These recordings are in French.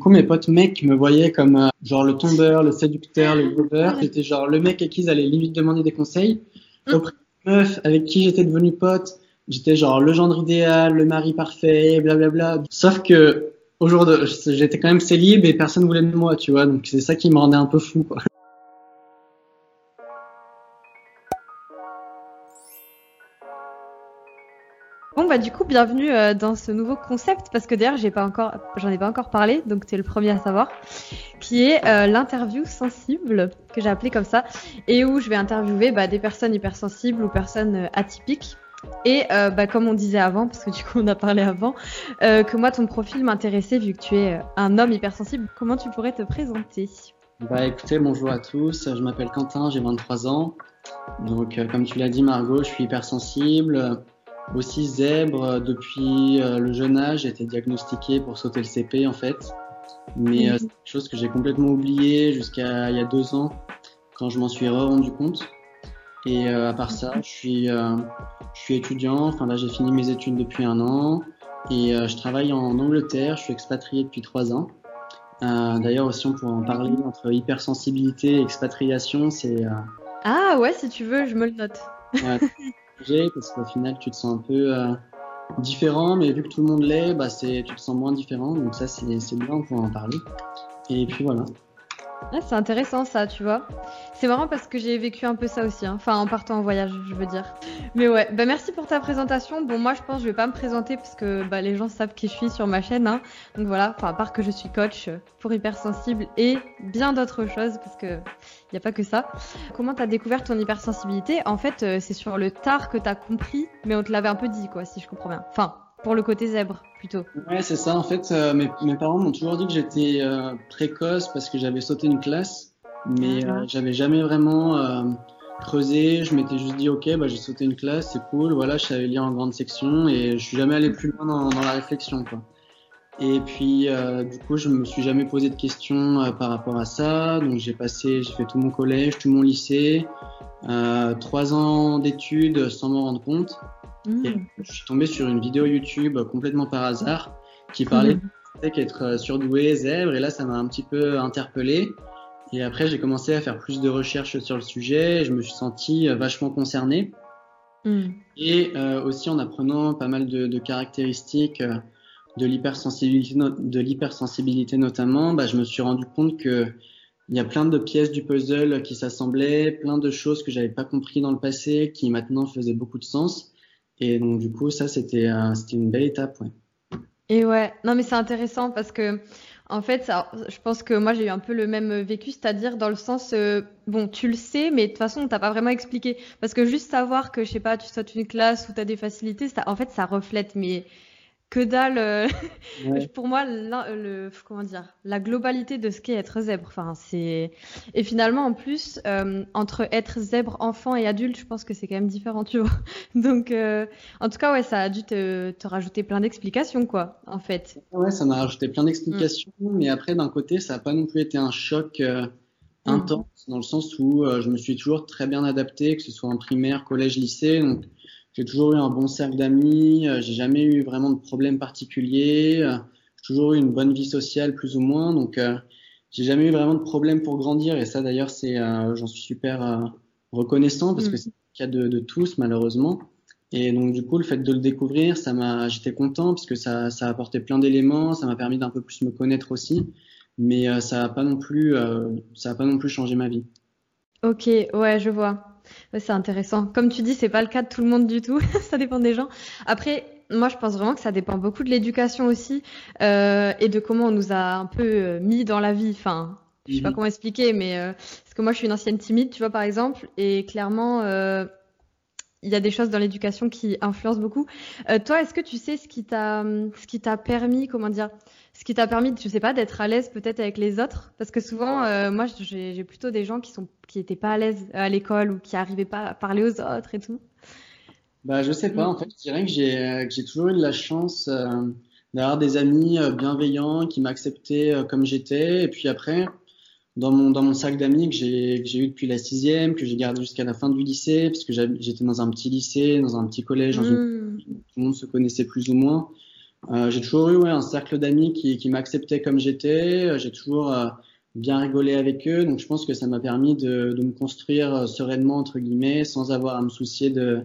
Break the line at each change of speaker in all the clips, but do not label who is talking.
Du coup, mes potes mecs me voyaient comme euh, genre le tombeur, le séducteur, le gober. J'étais genre le mec à qui ils allaient limite demander des conseils.
Mm.
Auprès de meuf avec qui j'étais devenu pote, j'étais genre le gendre idéal, le mari parfait, blablabla. Sauf que au jour de, j'étais quand même célib et personne voulait de moi, tu vois. Donc c'est ça qui me rendait un peu fou, quoi.
Bah du coup bienvenue euh, dans ce nouveau concept parce que d'ailleurs j'en ai pas encore parlé donc tu es le premier à savoir qui est euh, l'interview sensible que j'ai appelé comme ça et où je vais interviewer bah, des personnes hypersensibles ou personnes euh, atypiques et bah, comme on disait avant parce que du coup on a parlé avant que moi ton profil m'intéressait vu que tu es un homme hypersensible comment tu pourrais te présenter?
Bah écoutez, bonjour à tous. Je m'appelle Quentin, j'ai 23 ans. Donc comme tu l'as dit Margot, je suis hypersensible, aussi zèbre euh, depuis euh, le jeune âge. J'ai été diagnostiqué pour sauter le CP en fait. Mais euh,
Mhm.
c'est quelque chose que j'ai complètement oublié jusqu'à il y a deux ans quand je m'en suis rendu compte. Et euh, à part ça, je suis, euh, je suis étudiant. Enfin là, j'ai fini mes études depuis un an et euh, je travaille en Angleterre. Je suis expatrié depuis trois ans. Euh, D'ailleurs aussi, on pourrait en parler entre hypersensibilité et expatriation. C'est euh,
ah ouais si tu veux je me le note
un parce qu'au final, tu te sens un peu euh, différent, mais vu que tout le monde l'est, bah, c'est, tu te sens moins différent. Donc ça, c'est bien, on pourrait en parler. Et puis voilà.
C'est intéressant ça, tu vois. C'est marrant parce que j'ai vécu un peu ça aussi, hein. enfin en partant en voyage, je veux dire. Mais ouais, bah merci pour ta présentation. Bon, moi je pense que je vais pas me présenter parce que bah, les gens savent qui je suis sur ma chaîne. Hein. Donc voilà, enfin à part que je suis coach pour hypersensible et bien d'autres choses parce que y a pas que ça. Comment t'as découvert ton hypersensibilité? En fait, euh, c'est sur le tard que t'as compris, mais on te l'avait un peu dit quoi, si je comprends bien. Enfin, pour le côté zèbre plutôt.
Ouais, c'est ça. En fait, euh, mes, mes parents m'ont toujours dit que j'étais euh, précoce parce que j'avais sauté une classe, mais
Ah.
euh, j'avais jamais vraiment euh, creusé. Je m'étais juste dit, ok, bah, j'ai sauté une classe, c'est cool. Voilà, je savais lire en grande section et je suis jamais allé plus loin dans, dans la réflexion, quoi. Et puis, du coup, je me suis jamais posé de questions par rapport à ça. Donc, j'ai passé, j'ai fait tout mon collège, tout mon lycée, trois ans d'études sans m'en rendre compte.
Mmh.
Et je suis tombé sur une vidéo YouTube complètement par hasard qui parlait fait qu'être euh, surdoué, zèbre, et là ça m'a un petit peu interpellé. Et après j'ai commencé à faire plus de recherches sur le sujet, et je me suis senti euh, vachement concerné.
Mmh.
Et euh, aussi en apprenant pas mal de, de caractéristiques de l'hypersensibilité, de l'hypersensibilité notamment, bah, je me suis rendu compte que il y a plein de pièces du puzzle qui s'assemblaient, plein de choses que j'avais pas compris dans le passé, qui maintenant faisaient beaucoup de sens. Et donc du coup ça c'était une belle étape. Ouais.
Et ouais, non mais c'est intéressant parce que en fait, ça, je pense que moi j'ai eu un peu le même vécu, c'est-à-dire dans le sens, euh, bon, tu le sais, mais de toute façon, on t'a pas vraiment expliqué. Parce que juste savoir que, je sais pas, tu sautes une classe ou t'as des facilités, ça, en fait, ça reflète, mais que dalle. euh,
Ouais.
Pour moi, l'un- le, comment dire, la globalité de ce qu'est être zèbre. Enfin, c'est et finalement en plus euh, entre être zèbre enfant et adulte, je pense que c'est quand même différent, tu vois. Donc, euh, en tout cas, ouais, ça a dû te, te rajouter plein d'explications, quoi, en fait.
Ouais, ça m'a rajouté plein d'explications, mais après d'un côté ça a pas non plus été un choc euh, intense dans le sens où euh, je me suis toujours très bien adapté, que ce soit en primaire, collège, lycée. Donc j'ai toujours eu un bon cercle d'amis, euh, j'ai jamais eu vraiment de problèmes particuliers, euh, j'ai toujours eu une bonne vie sociale plus ou moins, donc euh, j'ai jamais eu vraiment de problème pour grandir et ça d'ailleurs c'est euh, j'en suis super euh, reconnaissant parce
Mm.
que c'est le cas de, de tous malheureusement. Et donc du coup le fait de le découvrir, ça m'a j'étais content parce que ça ça a apporté plein d'éléments, ça m'a permis d'un peu plus me connaître aussi, mais ça a pas non plus ça a pas non plus changé ma vie.
Ok, ouais, je vois. Ouais, c'est intéressant. Comme tu dis, c'est pas le cas de tout le monde du tout. Ça dépend des gens. Après, moi, je pense vraiment que ça dépend beaucoup de l'éducation aussi euh, et de comment on nous a un peu euh, mis dans la vie. Enfin, je sais pas
Mhm.
comment expliquer, mais euh, parce que moi, je suis une ancienne timide, tu vois, par exemple, et clairement, euh, il y a des choses dans l'éducation qui influencent beaucoup. Toi, est-ce que tu sais ce qui t'a, ce qui t'a permis, comment dire, ce qui t'a permis, je sais pas, d'être à l'aise peut-être avec les autres? Parce que souvent, euh, moi, j'ai, plutôt des gens qui sont, qui étaient pas à l'aise à l'école ou qui arrivaient pas à parler aux autres et tout.
Bah, je sais pas, en fait, je dirais que j'ai euh, j'ai toujours eu de la chance euh, d'avoir des amis euh, bienveillants qui m'acceptaient euh, comme j'étais. Et puis après, dans mon, dans mon sac d'amis que j'ai que j'ai eu depuis la sixième, que j'ai gardé jusqu'à la fin du lycée, parce que j'hab- j'étais dans un petit lycée, dans un petit collège, dans une
Mm.
tout le monde se connaissait plus ou moins. Euh, j'ai toujours eu ouais, un cercle d'amis qui, qui m'acceptaient comme j'étais. J'ai toujours euh, bien rigolé avec eux. Donc je pense que ça m'a permis de, de, me construire euh, sereinement, entre guillemets, sans avoir à me soucier de,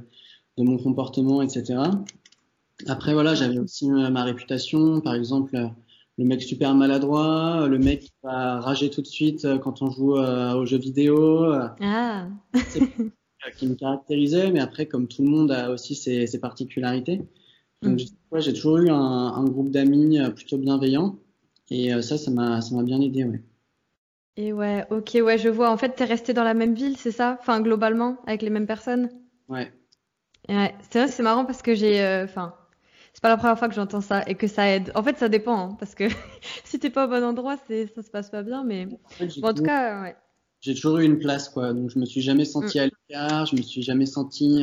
de mon comportement, etc. Après, voilà, j'avais aussi ma réputation. Par exemple, le mec super maladroit, le mec qui va rager tout de suite quand on joue aux jeux vidéo. Ah. qui me caractérisait, mais après, comme tout le monde a aussi ses, ses particularités. Donc, mm. j'ai toujours eu un, un groupe d'amis euh, plutôt bienveillants. Et euh, ça, ça m'a, ça m'a bien aidé, ouais.
Et ouais, ok, ouais, je vois. En fait, t'es resté dans la même ville, c'est ça? Enfin, globalement, avec les mêmes personnes?
Ouais.
Ouais, c'est vrai, c'est marrant parce que j'ai. Euh, enfin, c'est pas la première fois que j'entends ça et que ça aide. En fait, ça dépend, hein, parce que si t'es pas au bon endroit, c'est, ça se passe pas bien, mais. En, tout cas, ouais.
J'ai toujours eu une place, quoi. Donc, je me suis jamais senti mm. à l'écart, je me suis jamais senti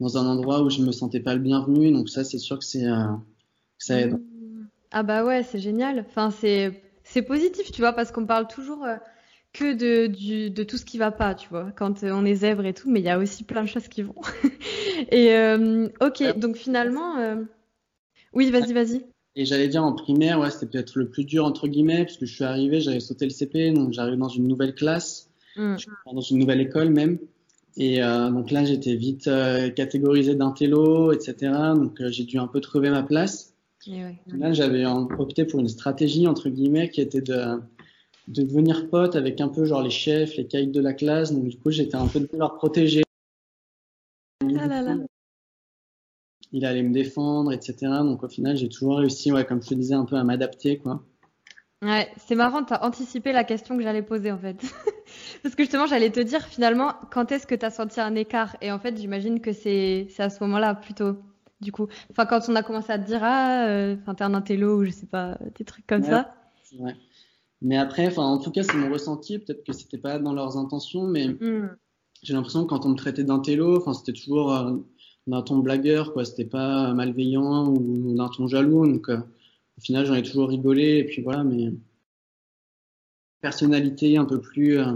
dans un endroit où je me sentais pas le bienvenu. Donc ça, c'est sûr que c'est euh, ça aide.
Ah bah ouais, c'est génial. Enfin, c'est c'est positif, tu vois, parce qu'on parle toujours euh, que de, du, de tout ce qui va pas, tu vois, quand euh, on est zèbre et tout, mais il y a aussi plein de choses qui vont. et ok, donc finalement, oui, vas-y, vas-y.
Et j'allais dire en primaire, ouais, c'était peut-être le plus dur entre guillemets, parce que je suis arrivé, j'avais sauté le CP, donc j'arrive dans une nouvelle classe, mm. dans une nouvelle école même. Et euh, donc là, j'étais vite euh, catégorisé d'intello, etc. Donc euh, j'ai dû un peu trouver ma place. ouais. Là, j'avais opté pour une stratégie entre guillemets qui était de, de devenir pote avec un peu genre les chefs, les caïds de la classe. Donc du coup, j'étais un peu de leur protéger. Ah là là. Il allait me défendre, etc. Donc au final, j'ai toujours réussi, ouais, comme je te disais, un peu à m'adapter, quoi.
Ouais, c'est marrant, tu as anticipé la question que j'allais poser en fait. Parce que justement, j'allais te dire finalement, quand est-ce que tu as senti un écart? Et en fait, j'imagine que c'est à ce moment-là plutôt, du coup. Enfin, quand on a commencé à te dire, ah, euh, t'es un intello ou je sais pas, des trucs comme ça.
Ouais. Mais après, enfin, en tout cas, c'est mon ressenti. Peut-être que c'était pas dans leurs intentions, mais hmm. j'ai l'impression que quand on me traitait d'intello, enfin, c'était toujours euh, d'un ton blagueur, quoi. C'était pas malveillant ou d'un ton jaloux. Donc, euh, au final, j'en ai toujours rigolé, et puis voilà, mais personnalité un peu plus euh,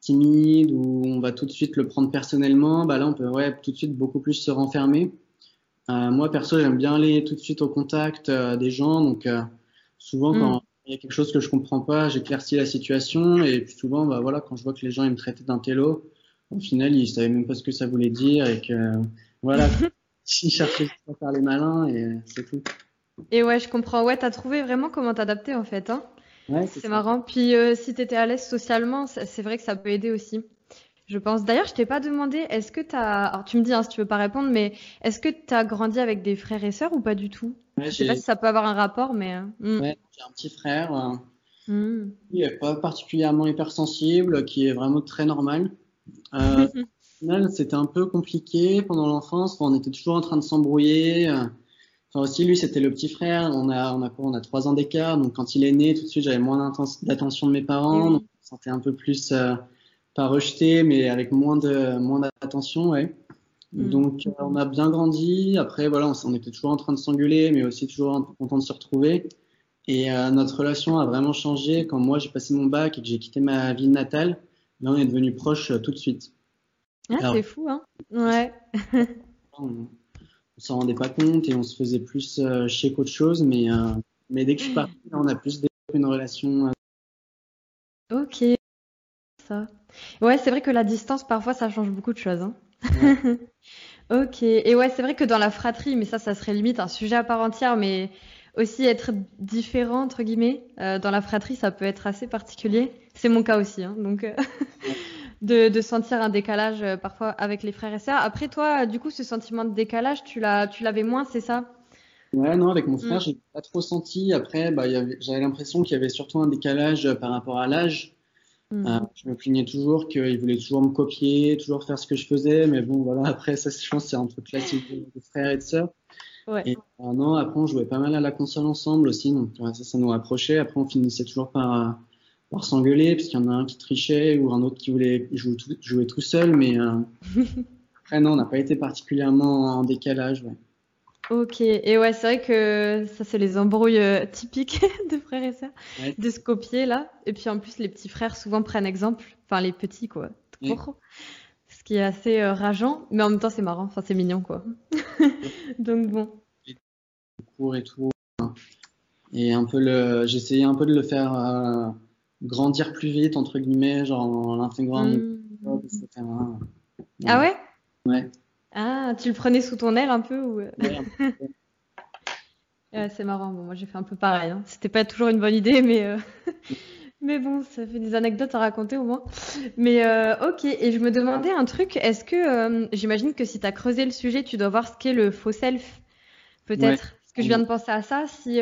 timide, où on va tout de suite le prendre personnellement, bah là, on peut ouais, tout de suite beaucoup plus se renfermer. Euh, moi, perso, j'aime bien aller tout de suite au contact euh, des gens, donc souvent, quand mm. il y a quelque chose que je comprends pas, j'éclaircis la situation, et puis souvent, bah voilà, quand je vois que les gens ils me traitaient d'un télo, au final, ils savaient même pas ce que ça voulait dire, et que voilà, ils cherchaient à faire les malins, et c'est tout.
Et ouais, je comprends. Ouais, t'as trouvé vraiment comment t'adapter en fait. Hein ouais, c'est marrant. Puis euh, si t'étais à l'aise socialement, c'est vrai que ça peut aider aussi. Je pense. D'ailleurs, je t'ai pas demandé, est-ce que t'as. Alors, tu me dis hein, si tu veux pas répondre, mais est-ce que t'as grandi avec des frères et sœurs ou pas du tout? Je sais pas si ça peut avoir un rapport, mais. Euh,
hmm. Ouais, j'ai un petit frère. Euh. Il est pas particulièrement hypersensible, qui est vraiment très normal. Euh, c'était un peu compliqué pendant l'enfance. On était toujours en train de s'embrouiller. Enfin aussi, lui, c'était le petit frère. On a, on a quoi? On a trois ans d'écart. Donc, quand il est né, tout de suite, j'avais moins d'attention de mes parents. Donc, je me sentais un peu plus, euh, pas rejeté, mais avec moins de, moins d'attention, ouais. Mm. Donc, euh, on a bien grandi. Après, voilà, on, on était toujours en train de s'engueuler, mais aussi toujours content de se retrouver. Et euh, notre relation a vraiment changé quand moi, j'ai passé mon bac et que j'ai quitté ma ville natale. Là, on est devenus proches tout de suite.
Ah, c'est fou, hein Ouais.
on s'en rendait pas compte et on se faisait plus euh, chier qu'autre chose. Mais, euh, mais dès que je suis parti, on a plus développé une relation.
Euh. Ok. Ça. Ouais, c'est vrai que la distance, parfois, ça change beaucoup de choses. Hein. ok. Et ouais, c'est vrai que dans la fratrie, mais ça, ça serait limite un sujet à part entière, mais aussi être différent, entre guillemets, dans la fratrie, ça peut être assez particulier. C'est mon cas aussi. Hein, donc. de, sentir un décalage euh, parfois avec les frères et sœurs. Après, toi, du coup, ce sentiment de décalage, tu l'avais moins, c'est ça?
Ouais, non, avec mon frère, mm. j'ai pas trop senti. Après, bah, j'avais l'impression qu'il y avait surtout un décalage euh, par rapport à l'âge. Mm. Euh, je me plaignais toujours qu'il voulait toujours me copier, toujours faire ce que je faisais, mais bon, voilà. Après, ça, je pense, c'est un truc classique de, frères et de sœurs. Ouais. Et non, après, on jouait pas mal à la console ensemble aussi, donc ça, ça nous rapprochait. Après, on finissait toujours par par s'engueuler parce qu'il y en a un qui trichait ou un autre qui voulait jouer tout, jouer tout seul. Mais euh, après, non, on n'a pas été particulièrement en décalage. Ouais.
Ok, et ouais, c'est vrai que ça, c'est les embrouilles euh, typiques de frères et sœurs, de se copier là. Et puis en plus, les petits frères souvent prennent exemple, enfin les petits quoi, ce qui est assez euh, rageant, mais en même temps, c'est marrant, enfin c'est mignon quoi. Donc bon.
Cours et tout, et un peu le, j'essayais un peu de le faire euh, grandir plus vite entre guillemets, genre en l'intégrant, mmh. etc.
Ah ouais?
Ouais.
Ah, tu le prenais sous ton aile un peu ou c'est marrant. Bon, moi j'ai fait un peu pareil. Hein. C'était pas toujours une bonne idée, mais euh, mais bon, ça fait des anecdotes à raconter au moins. Mais euh, ok. Et je me demandais un truc. Est-ce que euh, j'imagine que si tu as creusé le sujet, tu dois voir ce qu'est le faux self, peut-être. Parce que je viens de penser à ça. Si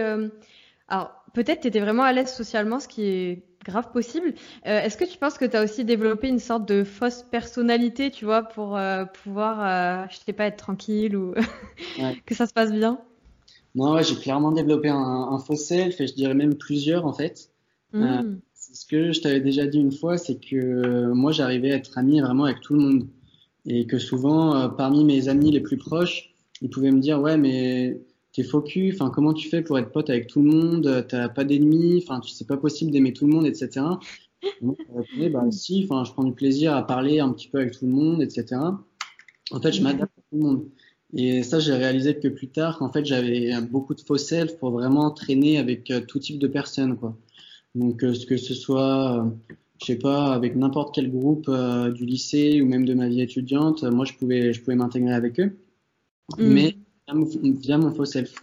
alors peut-être tu étais vraiment à l'aise socialement, ce qui est grave possible. Est-ce que tu penses que tu as aussi développé une sorte de fausse personnalité, tu vois, pour pouvoir, je sais pas, être tranquille ou que ça se passe bien?
Ouais, j'ai clairement développé un, un, faux self et je dirais même plusieurs en fait.
Mmh. Euh,
ce que je t'avais déjà dit une fois, c'est que euh, moi j'arrivais à être ami vraiment avec tout le monde et que souvent euh, parmi mes amis les plus proches, ils pouvaient me dire ouais mais t'es cul, enfin comment tu fais pour être pote avec tout le monde, t'as pas d'ennemis, enfin tu sais pas possible d'aimer tout le monde, etc. je bah si, enfin je prends du plaisir à parler un petit peu avec tout le monde, etc. En fait, je m'adapte à tout le monde. Et ça, j'ai réalisé que plus tard, qu'en fait, j'avais beaucoup de faux self pour vraiment traîner avec euh, tout type de personnes, quoi. Donc, euh, ce que ce soit, euh, je sais pas, avec n'importe quel groupe du lycée ou même de ma vie étudiante, moi, je pouvais, je pouvais m'intégrer avec eux, mm. mais via mon, faux self.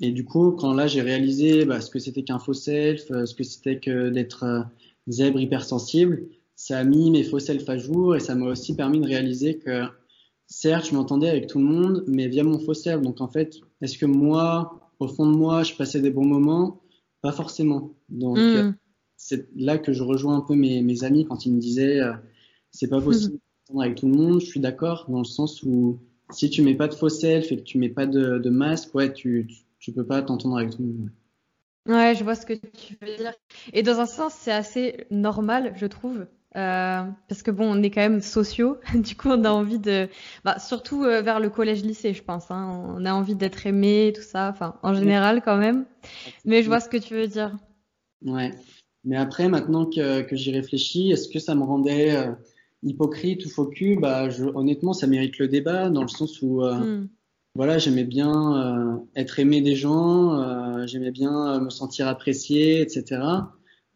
Et du coup, quand là, j'ai réalisé bah, ce que c'était qu'un faux self, ce que c'était que d'être zèbre hypersensible, ça a mis mes faux self à jour et ça m'a aussi permis de réaliser que certes, je m'entendais avec tout le monde, mais via mon faux self. Donc en fait, est-ce que moi, au fond de moi, je passais des bons moments? Pas forcément. Donc mm. c'est là que je rejoins un peu mes, mes amis quand ils me disaient euh, c'est pas possible d'entendre avec tout le monde. Je suis d'accord dans le sens où si tu mets pas de faux self et que tu mets pas de, de masque, ouais, tu, tu, tu peux pas t'entendre avec tout le monde.
Ouais, je vois ce que tu veux dire. Et dans un sens, c'est assez normal, je trouve. Euh, parce que bon, on est quand même sociaux, du coup, on a envie de, bah, surtout euh, vers le collège-lycée, je pense. Hein, on a envie d'être aimé, tout ça. Enfin, en général, quand même. Mais je vois ce que tu veux dire.
Ouais. Mais après, maintenant que, que j'y réfléchis, est-ce que ça me rendait euh, hypocrite ou faux cul Bah, je, honnêtement, ça mérite le débat dans le sens où, hmm. voilà, j'aimais bien être aimé des gens, j'aimais bien me sentir apprécié, etc.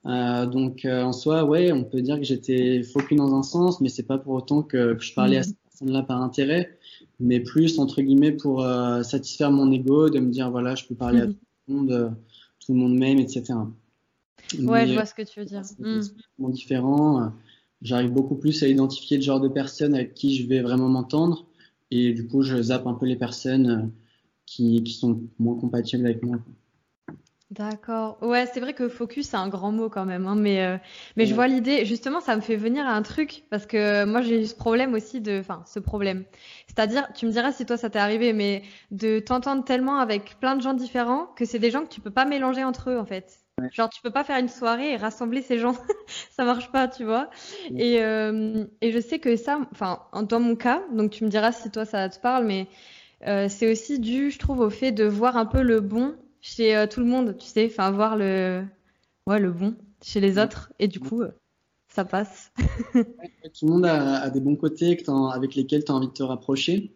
Euh, donc euh, en soi, ouais, on peut dire que j'étais focus dans un sens, mais c'est pas pour autant que, je parlais à mhm. cette personne-là par intérêt, mais plus entre guillemets pour euh, satisfaire mon ego, de me dire voilà, je peux parler à mhm. tout le monde, tout le monde m'aime, etc.
Ouais, je vois ce que tu veux dire. C'est
différent. J'arrive beaucoup plus à identifier le genre de personnes avec qui je vais vraiment m'entendre, et du coup, je zappe un peu les personnes qui, qui sont moins compatibles avec moi.
D'accord. Ouais, c'est vrai que focus, c'est un grand mot quand même, hein, mais, euh, mais je vois l'idée. Justement, ça me fait venir à un truc, parce que moi, j'ai eu ce problème aussi de. Enfin, ce problème. C'est-à-dire, tu me diras si toi, ça t'est arrivé, mais de t'entendre tellement avec plein de gens différents que c'est des gens que tu peux pas mélanger entre eux, en fait. Genre, tu peux pas faire une soirée et rassembler ces gens. ça marche pas, tu vois. Et, euh, et je sais que ça, enfin, dans mon cas, donc tu me diras si toi, ça te parle, mais euh, c'est aussi dû, je trouve, au fait de voir un peu le bon chez euh, tout le monde, tu sais, enfin voir le, ouais, le bon chez les autres et du coup, ça passe.
tout le monde a, des bons côtés avec lesquels tu as envie de te rapprocher.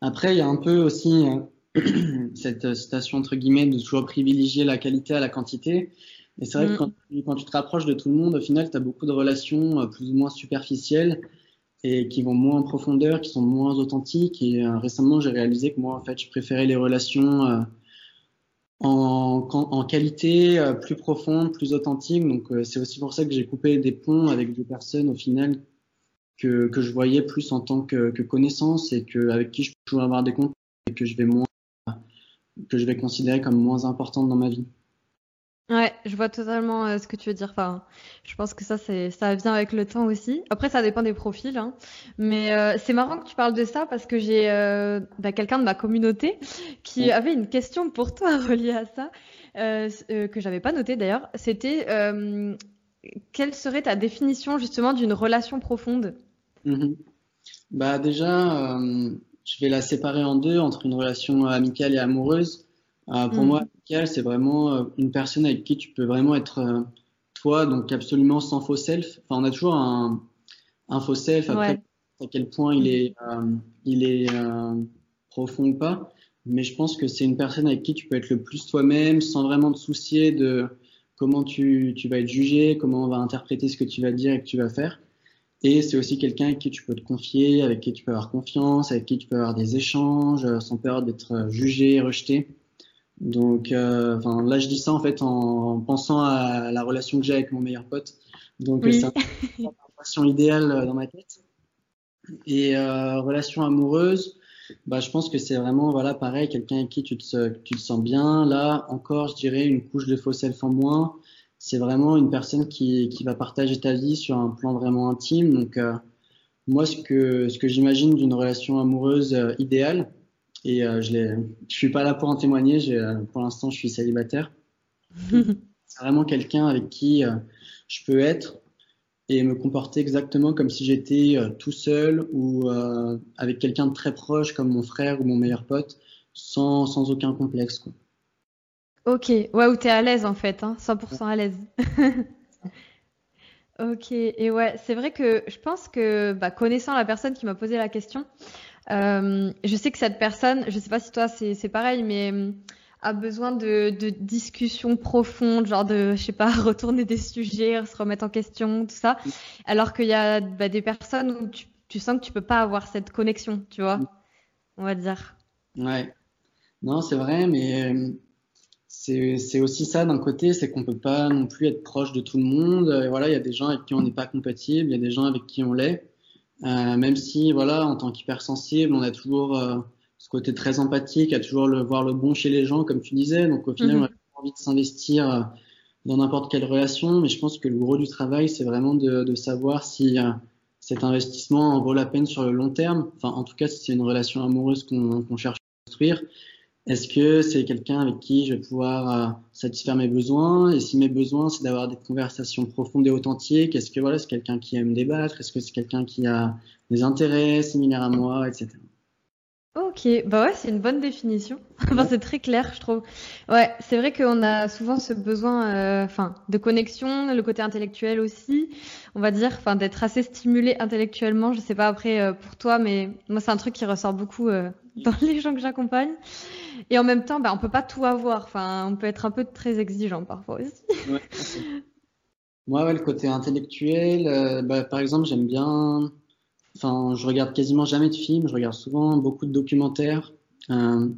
Après, il y a un peu aussi euh, cette citation entre guillemets de toujours privilégier la qualité à la quantité. Et c'est vrai que mm. quand, tu te rapproches de tout le monde, au final, tu as beaucoup de relations plus ou moins superficielles et qui vont moins en profondeur, qui sont moins authentiques. Et récemment, j'ai réalisé que moi, en fait, je préférais les relations en, en qualité euh, plus profonde, plus authentique. Donc euh, c'est aussi pour ça que j'ai coupé des ponts avec des personnes au final que, que je voyais plus en tant que, que connaissance et que avec qui je pouvais avoir des comptes et que je vais moins que je vais considérer comme moins importante dans ma vie.
Ouais, je vois totalement euh, ce que tu veux dire. Enfin, je pense que ça, c'est, ça vient avec le temps aussi. Après, ça dépend des profils. Hein. Mais euh, c'est marrant que tu parles de ça parce que j'ai euh, bah, quelqu'un de ma communauté qui avait une question pour toi reliée à ça, que j'avais pas noté d'ailleurs. C'était quelle serait ta définition justement d'une relation profonde?
Mm-hmm. Bah déjà, je vais la séparer en deux entre une relation amicale et amoureuse. Euh, pour mm. moi, c'est vraiment euh, une personne avec qui tu peux vraiment être euh, toi, donc absolument sans faux self. Enfin, on a toujours un, un faux self, après, à quel point il est, il est profond ou pas. mais je pense que c'est une personne avec qui tu peux être le plus toi-même sans vraiment te soucier de comment tu, tu vas être jugé, comment on va interpréter ce que tu vas dire et que tu vas faire. Et c'est aussi quelqu'un avec qui tu peux te confier, avec qui tu peux avoir confiance, avec qui tu peux avoir des échanges euh, sans peur d'être euh, jugé, rejeté. Donc, euh, enfin, là, je dis ça en fait en, pensant à la relation que j'ai avec mon meilleur pote. Donc, c'est une relation idéale dans ma tête. Et euh, relation amoureuse, bah, je pense que c'est vraiment, voilà, pareil, quelqu'un avec qui tu te, tu te sens bien. Là, encore, je dirais une couche de faux self en moins c'est vraiment une personne qui, qui, va partager ta vie sur un plan vraiment intime. Donc, euh, moi, ce que, ce que j'imagine d'une relation amoureuse euh, idéale, et euh, je ne suis pas là pour en témoigner, pour l'instant, je suis célibataire. c'est vraiment quelqu'un avec qui je peux être et me comporter exactement comme si j'étais tout seul ou avec quelqu'un de très proche comme mon frère ou mon meilleur pote, sans, sans aucun complexe. Quoi.
Ok, ouais, où t'es à l'aise en fait, hein, 100% à l'aise. ok, et ouais, c'est vrai que je pense que, bah, connaissant la personne qui m'a posé la question, euh, je sais que cette personne, je sais pas si toi c'est pareil, mais euh, a besoin de, de discussions profondes, genre de, je sais pas, retourner des sujets, se remettre en question, tout ça. Alors qu'il y a bah, des personnes où tu, tu sens que tu peux pas avoir cette connexion, tu vois, on va dire.
Ouais. Non, c'est vrai, mais euh, c'est aussi ça d'un côté, c'est qu'on peut pas non plus être proche de tout le monde. Et voilà, il y a des gens avec qui on n'est pas compatible, il y a des gens avec qui on l'est. Euh, même si, voilà, en tant qu'hypersensible, on a toujours euh, ce côté très empathique, à toujours le, voir le bon chez les gens, comme tu disais. Donc au final, mhm. on a envie de s'investir euh, dans n'importe quelle relation. Mais je pense que le gros du travail, c'est vraiment de, de, savoir si euh, cet investissement en vaut la peine sur le long terme. Enfin, en tout cas, si c'est une relation amoureuse qu'on cherche à construire est-ce que c'est quelqu'un avec qui je vais pouvoir euh, satisfaire mes besoins? Et si mes besoins, c'est d'avoir des conversations profondes et authentiques, est-ce que voilà, c'est quelqu'un qui aime débattre? Est-ce que c'est quelqu'un qui a des intérêts similaires à moi, etc.
Ok, bah ouais, c'est une bonne définition. enfin, c'est très clair, je trouve. Ouais, c'est vrai qu'on a souvent ce besoin, euh, enfin, de connexion, le côté intellectuel aussi, on va dire, enfin, d'être assez stimulé intellectuellement. Je sais pas après euh, pour toi, mais moi, c'est un truc qui ressort beaucoup dans les gens que j'accompagne. Et en même temps, bah, on peut pas tout avoir. Enfin, on peut être un peu très exigeant parfois aussi.
Moi, ouais, le côté intellectuel, euh, bah, par exemple, j'aime bien. Enfin, je regarde quasiment jamais de films. Je regarde souvent beaucoup de documentaires. Euh,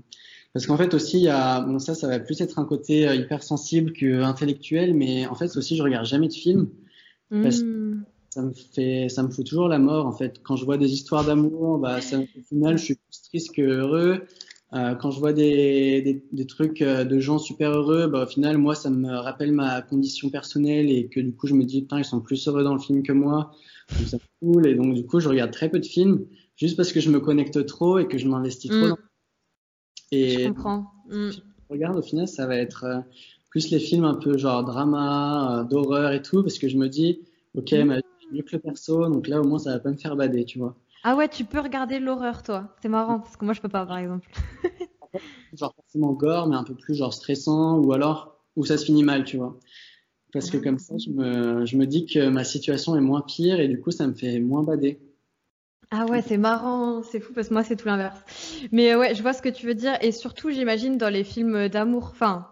parce qu'en fait aussi, il y a, bon ça, ça va plus être un côté euh, hypersensible que intellectuel, mais en fait aussi, je regarde jamais de films. Parce hmm. ça me fait, ça me fout toujours la mort en fait. Quand je vois des histoires d'amour, bah, ça, au final, je suis plus triste que heureux. Euh, quand je vois des, des, des, trucs euh, de gens super heureux, bah, au final, moi, ça me rappelle ma condition personnelle et que du coup, je me dis, putain, ils sont plus heureux dans le film que moi. C'est cool. Et donc, du coup, je regarde très peu de films juste parce que je me connecte trop et que je m'investis trop. Mm. Dans...
Et je comprends.
Mm. Je regarde, au final, ça va être euh, plus les films un peu genre drama, d'horreur et tout, parce que je me dis, ok, mm. mieux que le perso, donc là, au moins, ça va pas me faire bader, tu vois.
Ah ouais, tu peux regarder l'horreur, toi. C'est marrant, parce que moi, je peux pas, par exemple.
genre forcément gore, mais un peu plus genre stressant, ou alors où ça se finit mal, tu vois. Parce que comme ça, je me, je me dis que ma situation est moins pire et du coup, ça me fait moins bader.
Ah ouais, c'est marrant, c'est fou parce que moi, c'est tout l'inverse. Mais ouais, je vois ce que tu veux dire. Et surtout, j'imagine, dans les films d'amour, enfin,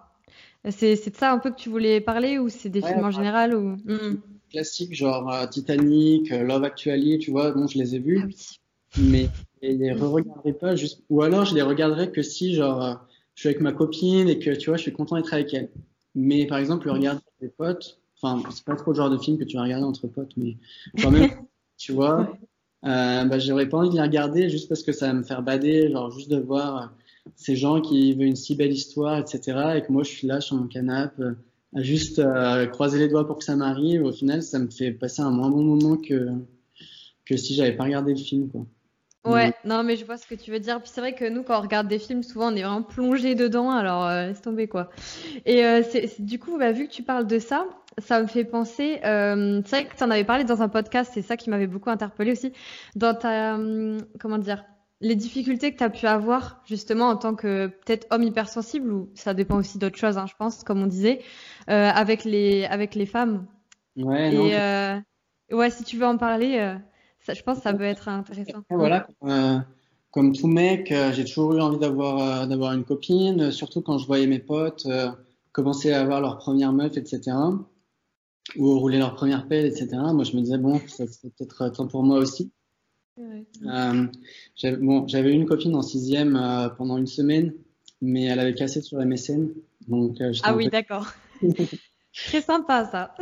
c'est de ça un peu que tu voulais parler ou c'est des films en général ou...
Classiques, genre euh, Titanic, euh, Love Actually, tu vois, bon, je les ai vus. Ah mais je les re-regarderai pas, juste, ou alors je les regarderai que si, genre, euh, je suis avec ma copine et que, tu vois, je suis content d'être avec elle. Mais par exemple, le regarder des potes, enfin, c'est pas trop le genre de film que tu vas regarder entre potes, mais quand même, tu vois, euh, bah, j'aurais pas envie de les regarder juste parce que ça va me faire bader, genre, juste de voir ces gens qui veulent une si belle histoire, etc. Et que moi, je suis là sur mon canapé à juste euh, croiser les doigts pour que ça m'arrive. Au final, ça me fait passer un moins bon moment que, que si j'avais pas regardé le film. Quoi.
Ouais, non, mais je vois ce que tu veux dire. Puis c'est vrai que nous, quand on regarde des films, souvent on est vraiment plongé dedans, alors euh, laisse tomber quoi. Et euh, c'est, du coup, bah, vu que tu parles de ça, ça me fait penser. Euh, c'est vrai que tu en avais parlé dans un podcast, c'est ça qui m'avait beaucoup interpellé aussi. Dans ta. Hum, comment dire les difficultés que tu as pu avoir justement en tant que peut-être homme hypersensible ou ça dépend aussi d'autres choses, hein, je pense, comme on disait, euh, avec les avec les femmes.
Ouais.
Et euh, ouais, si tu veux en parler, euh, ça, je pense que ça peut être intéressant.
voilà. comme tout mec, j'ai toujours eu envie d'avoir d'avoir une copine, surtout quand je voyais mes potes commencer à avoir leur première meuf, etc. Ou rouler leur première pelle, etc. Moi, je me disais, bon, ça serait peut-être temps pour moi aussi. Euh, j'avais, bon, une copine en sixième euh, pendant une semaine, mais elle avait cassé sur. Donc,
euh, ah oui, d'accord. Très sympa ça.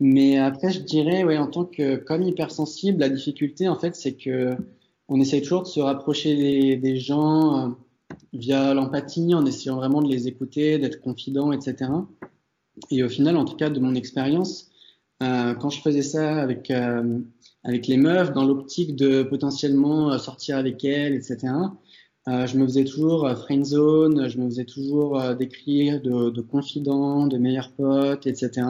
Mais après, je dirais, ouais, en tant que comme hypersensible, la difficulté, en fait, c'est que on essaye toujours de se rapprocher des, des gens via l'empathie, en essayant vraiment de les écouter, d'être confident, etc. Et au final, en tout cas, de mon expérience, euh, quand je faisais ça avec euh, avec les meufs, dans l'optique de potentiellement euh, sortir avec elles, etc. Euh, je me faisais toujours friend zone, je me faisais toujours décrire de, de confident, de meilleurs potes, etc.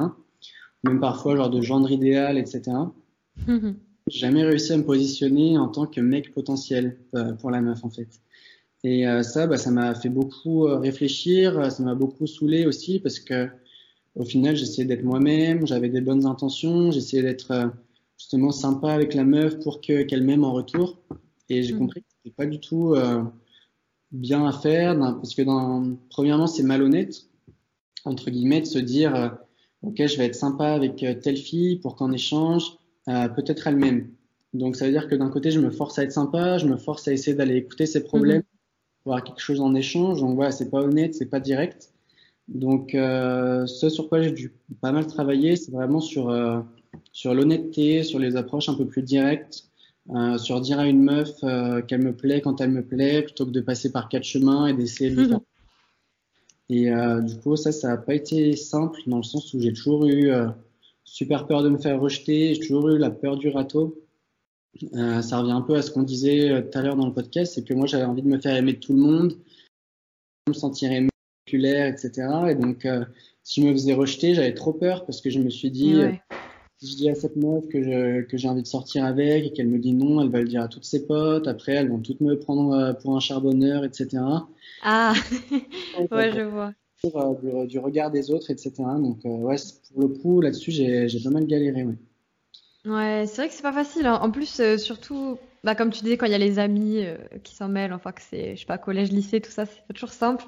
Même parfois genre de gendre idéal, etc. J'ai jamais réussi à me positionner en tant que mec potentiel pour la meuf en fait. Et ça, bah, ça m'a fait beaucoup réfléchir, ça m'a beaucoup saoulé aussi parce que au final, j'essayais d'être moi-même, j'avais des bonnes intentions, j'essayais d'être euh, justement sympa avec la meuf pour que qu'elle m'aime en retour. Et j'ai mm. compris que c'était pas du tout euh, bien à faire, parce que dans, premièrement, c'est malhonnête entre guillemets de se dire, euh, ok, je vais être sympa avec telle fille pour qu'en échange, peut-être elle m'aime. Donc ça veut dire que d'un côté, je me force à être sympa, je me force à essayer d'aller écouter ses problèmes, mm-hmm. voir quelque chose en échange. Donc voilà, c'est pas honnête, c'est pas direct. Donc, euh, ce sur quoi j'ai dû pas mal travailler, c'est vraiment sur, euh, sur l'honnêteté, sur les approches un peu plus directes, euh, sur dire à une meuf euh, qu'elle me plaît quand elle me plaît, plutôt que de passer par quatre chemins et d'essayer de lui faire. Et euh, du coup, ça, ça n'a pas été simple dans le sens où j'ai toujours eu super peur de me faire rejeter, j'ai toujours eu la peur du râteau. ça revient un peu à ce qu'on disait tout à l'heure dans le podcast, c'est que moi j'avais envie de me faire aimer de tout le monde, me sentir aimé etc. Et donc, euh, si je me faisais rejeter, j'avais trop peur parce que je me suis dit, euh, je dis à cette meuf que je, que j'ai envie de sortir avec et qu'elle me dit non, elle va le dire à toutes ses potes. Après, elles vont toutes me prendre euh, pour un charbonneur, etc.
Ah, ouais, je vois.
Du, du, regard des autres, etc. Donc, ouais, pour le coup, là-dessus, j'ai, j'ai pas mal galéré, ouais.
Ouais, c'est vrai que c'est pas facile. Hein. En plus, surtout, bah, comme tu disais, quand il y a les amis qui s'en mêlent, enfin que c'est, je sais pas, collège, lycée, tout ça, c'est toujours simple.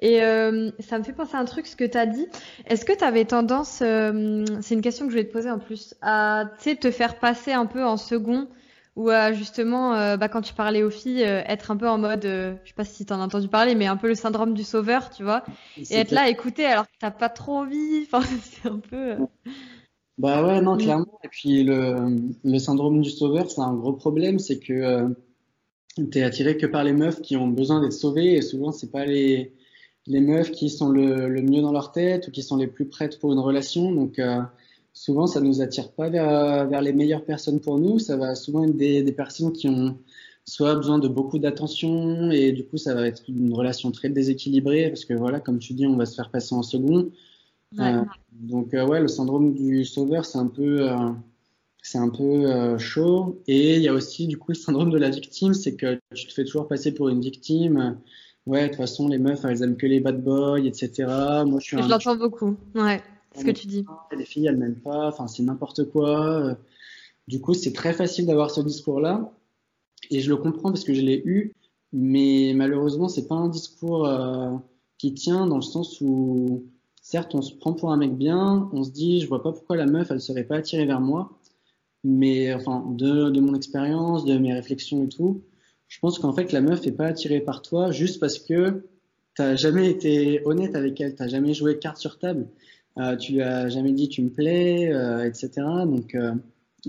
Et euh, ça me fait penser à un truc, ce que tu as dit. Est-ce que tu avais tendance, euh, c'est une question que je vais te poser en plus, à te faire passer un peu en second ou à justement, euh, bah, quand tu parlais aux filles, être un peu en mode, je sais pas si tu en as entendu parler, mais un peu le syndrome du sauveur, tu vois, et être là, écouter alors que t'as pas trop envie. Enfin, c'est un peu.
Bah ouais, non, clairement. Et puis le, le syndrome du sauveur, c'est un gros problème, c'est que tu es attiré que par les meufs qui ont besoin d'être sauvées, et souvent c'est pas les les meufs qui sont le, le, mieux dans leur tête ou qui sont les plus prêtes pour une relation. Donc euh, souvent, ça nous attire pas vers, vers, les meilleures personnes pour nous. Ça va souvent être des, des personnes qui ont soit besoin de beaucoup d'attention et du coup, ça va être une relation très déséquilibrée parce que voilà, comme tu dis, on va se faire passer en second. Euh, donc euh, ouais, le syndrome du sauveur, c'est un peu euh, c'est un peu chaud. Et il y a aussi du coup le syndrome de la victime, c'est que tu te fais toujours passer pour une victime ouais, de toute façon, les meufs, elles aiment que les bad boys, etc.
Moi, je suis Je l'entends beaucoup, ouais, ce que tu dis.
Les filles, elles m'aiment pas, enfin, c'est n'importe quoi. Du coup, c'est très facile d'avoir ce discours-là. Et je le comprends parce que je l'ai eu, mais malheureusement, c'est pas un discours euh, qui tient dans le sens où, certes, on se prend pour un mec bien, on se dit, je vois pas pourquoi la meuf, elle serait pas attirée vers moi. Mais enfin, de, de mon expérience, de mes réflexions et tout, je pense qu'en fait, la meuf est pas attirée par toi juste parce que t'as jamais été honnête avec elle, t'as jamais joué carte sur table, euh, tu lui as jamais dit tu me plais, euh, etc. Donc, euh,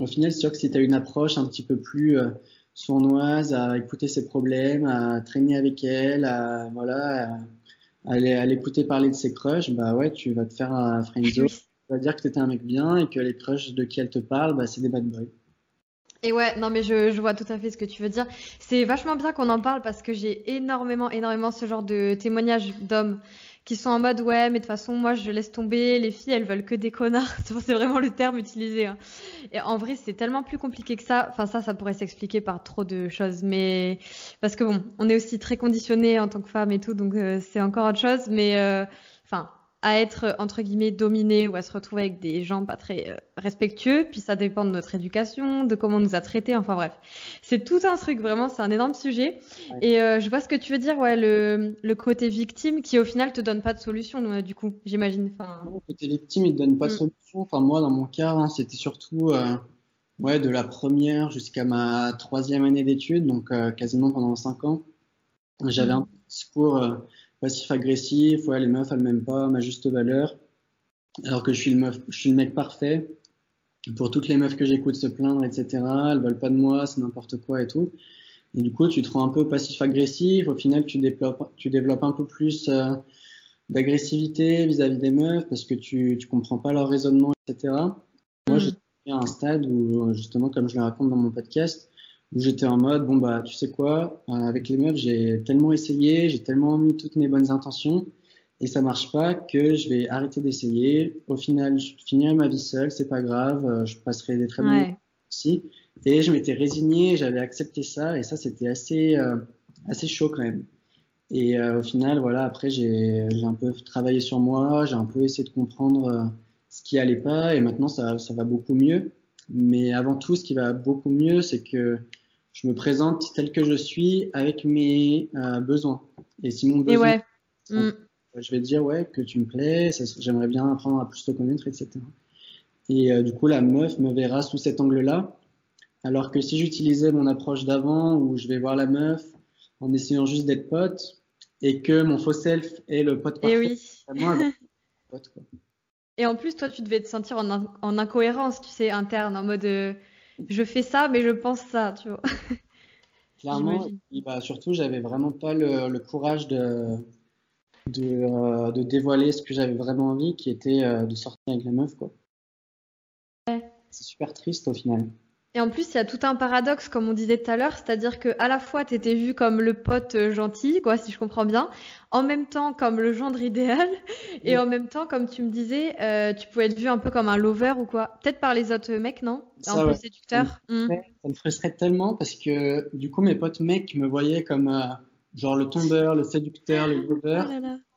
au final, c'est sûr que si tu as une approche un petit peu plus euh, sournoise, à écouter ses problèmes, à traîner avec elle, à voilà, à, à l'écouter parler de ses crushs, bah ouais, tu vas te faire un friendzone. Tu vas dire que t'étais un mec bien et que les crushs de qui elle te parle, bah, c'est des bad boys.
Et ouais, non mais je, je, vois tout à fait ce que tu veux dire. C'est vachement bien qu'on en parle parce que j'ai énormément, énormément ce genre de témoignages d'hommes qui sont en mode ouais, mais de toute façon moi je laisse tomber, les filles elles veulent que des connards. C'est vraiment le terme utilisé. Hein. Et en vrai c'est tellement plus compliqué que ça. Enfin ça, ça pourrait s'expliquer par trop de choses, mais parce que bon, on est aussi très conditionné en tant que femme et tout, donc euh, c'est encore autre chose. Mais euh, enfin à être entre guillemets dominé ou à se retrouver avec des gens pas très euh, respectueux. Puis ça dépend de notre éducation, de comment on nous a traités. Enfin bref, c'est tout un truc vraiment, c'est un énorme sujet. Et euh, je vois ce que tu veux dire, ouais, le, le, côté victime qui au final te donne pas de solution, euh, du coup, j'imagine. Enfin...
Le côté victime, il te donne pas de mm. solution. Enfin moi, dans mon cas, hein, c'était surtout ouais de la première jusqu'à ma troisième année d'études, donc quasiment pendant cinq ans. J'avais mm. un discours passif-agressif, ouais, les meufs, elles m'aiment pas, ma juste valeur. Alors que je suis le, meuf, je suis le mec parfait. Pour toutes les meufs que j'écoute se plaindre, etc., elles veulent pas de moi, c'est n'importe quoi et tout. Et du coup, tu te rends un peu passif-agressif. Au final, tu développes, tu développes un peu plus euh, d'agressivité vis-à-vis des meufs parce que tu, tu comprends pas leur raisonnement, etc. Moi, mm. j'ai à un stade où, justement, comme je le raconte dans mon podcast, où j'étais en mode bon bah tu sais quoi euh, avec les meufs j'ai tellement essayé j'ai tellement mis toutes mes bonnes intentions et ça marche pas que je vais arrêter d'essayer. Au final je finirai ma vie seule c'est pas grave euh, je passerai des très bons aussi. Et je m'étais résigné j'avais accepté ça et ça c'était assez euh, assez chaud quand même. Et au final voilà après j'ai un peu travaillé sur moi j'ai un peu essayé de comprendre ce qui allait pas et maintenant ça ça va beaucoup mieux. Mais avant tout, ce qui va beaucoup mieux, c'est que je me présente tel que je suis avec mes euh, besoins. Et si mon besoin, mm. je vais te dire ouais que tu me plais, j'aimerais bien apprendre à plus te connaître, etc. Et euh, du coup, la meuf me verra sous cet angle-là. Alors que si j'utilisais mon approche d'avant, où je vais voir la meuf en essayant juste d'être pote, et que mon faux self est le pote
parfait, et oui. moi, pote, quoi. Et en plus, toi, tu devais te sentir en, en incohérence, tu sais, interne, en mode euh, je fais ça, mais je pense ça, tu vois.
Clairement, bah, surtout, j'avais vraiment pas le, le courage de, de, euh, de, dévoiler ce que j'avais vraiment envie, qui était euh, de sortir avec la meuf, quoi. Ouais. C'est super triste au final.
Et en plus, il y a tout un paradoxe, comme on disait tout à l'heure, c'est-à-dire que à la fois, tu étais vu comme le pote euh, gentil, quoi, si je comprends bien, en même temps comme le gendre idéal, et en même temps, comme tu me disais, euh, tu pouvais être vu un peu comme un lover ou quoi. Peut-être par les autres mecs, non? Un peu séducteur.
Ça, me, hmm. frustrait tellement parce que du coup, mes potes mecs me voyaient comme euh, genre le tombeur, le séducteur, le lover.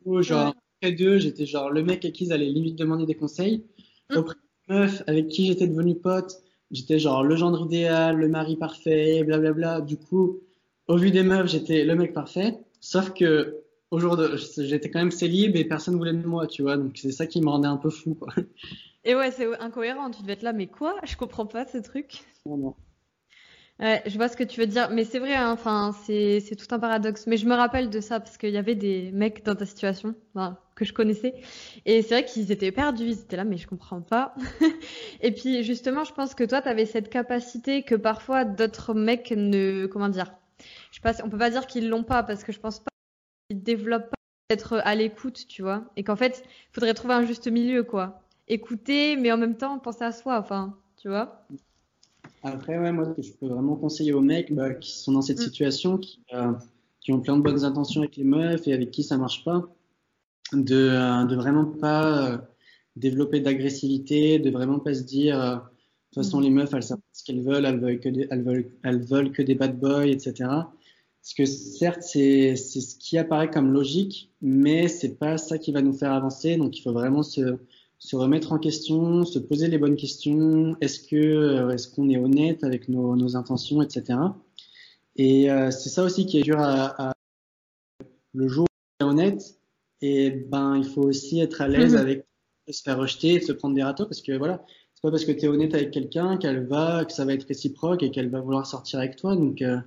Oh ou genre, près d'eux, j'étais genre le mec à qui ils allaient limite demander des conseils. Hmm. Auprès de meuf avec qui j'étais devenu pote J'étais genre le gendre idéal, le mari parfait, blablabla. Du coup, au vu des meufs, j'étais le mec parfait. Sauf que au jour de, j'étais quand même célib et personne voulait de moi, tu vois. Donc c'est ça qui me rendait un peu fou, quoi.
Et ouais, c'est incohérent. Tu devais être là, mais quoi? Je comprends pas ce truc. Non, non. Ouais, je vois ce que tu veux dire, mais c'est vrai, hein, enfin, c'est tout un paradoxe. Mais je me rappelle de ça parce qu'il y avait des mecs dans ta situation que je connaissais, et c'est vrai qu'ils étaient perdus, ils étaient là, mais je comprends pas. et puis justement, je pense que toi, tu avais cette capacité que parfois d'autres mecs ne, comment dire, je sais pas, on peut pas dire qu'ils l'ont pas parce que je pense pas qu'ils développent pas d'être à l'écoute, tu vois, et qu'en fait, il faudrait trouver un juste milieu, quoi. Écouter, mais en même temps penser à soi, enfin, tu vois.
Après, ouais, moi, ce que je peux vraiment conseiller aux mecs bah, qui sont dans cette mm. situation, qui, euh, qui, ont plein de bonnes intentions avec les meufs et avec qui ça marche pas, de, euh, de vraiment pas euh, développer d'agressivité, de vraiment pas se dire, de toute façon, mm. les meufs, elles savent ce qu'elles veulent, elles veulent que des, elles veulent, elles veulent que des bad boys, etc. Parce que certes, c'est ce qui apparaît comme logique, mais c'est pas ça qui va nous faire avancer. Donc, il faut vraiment se, se remettre en question, se poser les bonnes questions. Est-ce que euh, est-ce qu'on est honnête avec nos, nos intentions, etc. Et euh, c'est ça aussi qui est dur à, à le jour où on est honnête. Et ben il faut aussi être à l'aise mhm. avec se faire rejeter, se prendre des râteaux parce que voilà, c'est pas parce que tu es honnête avec quelqu'un qu'elle va que ça va être réciproque et qu'elle va vouloir sortir avec toi. Donc euh,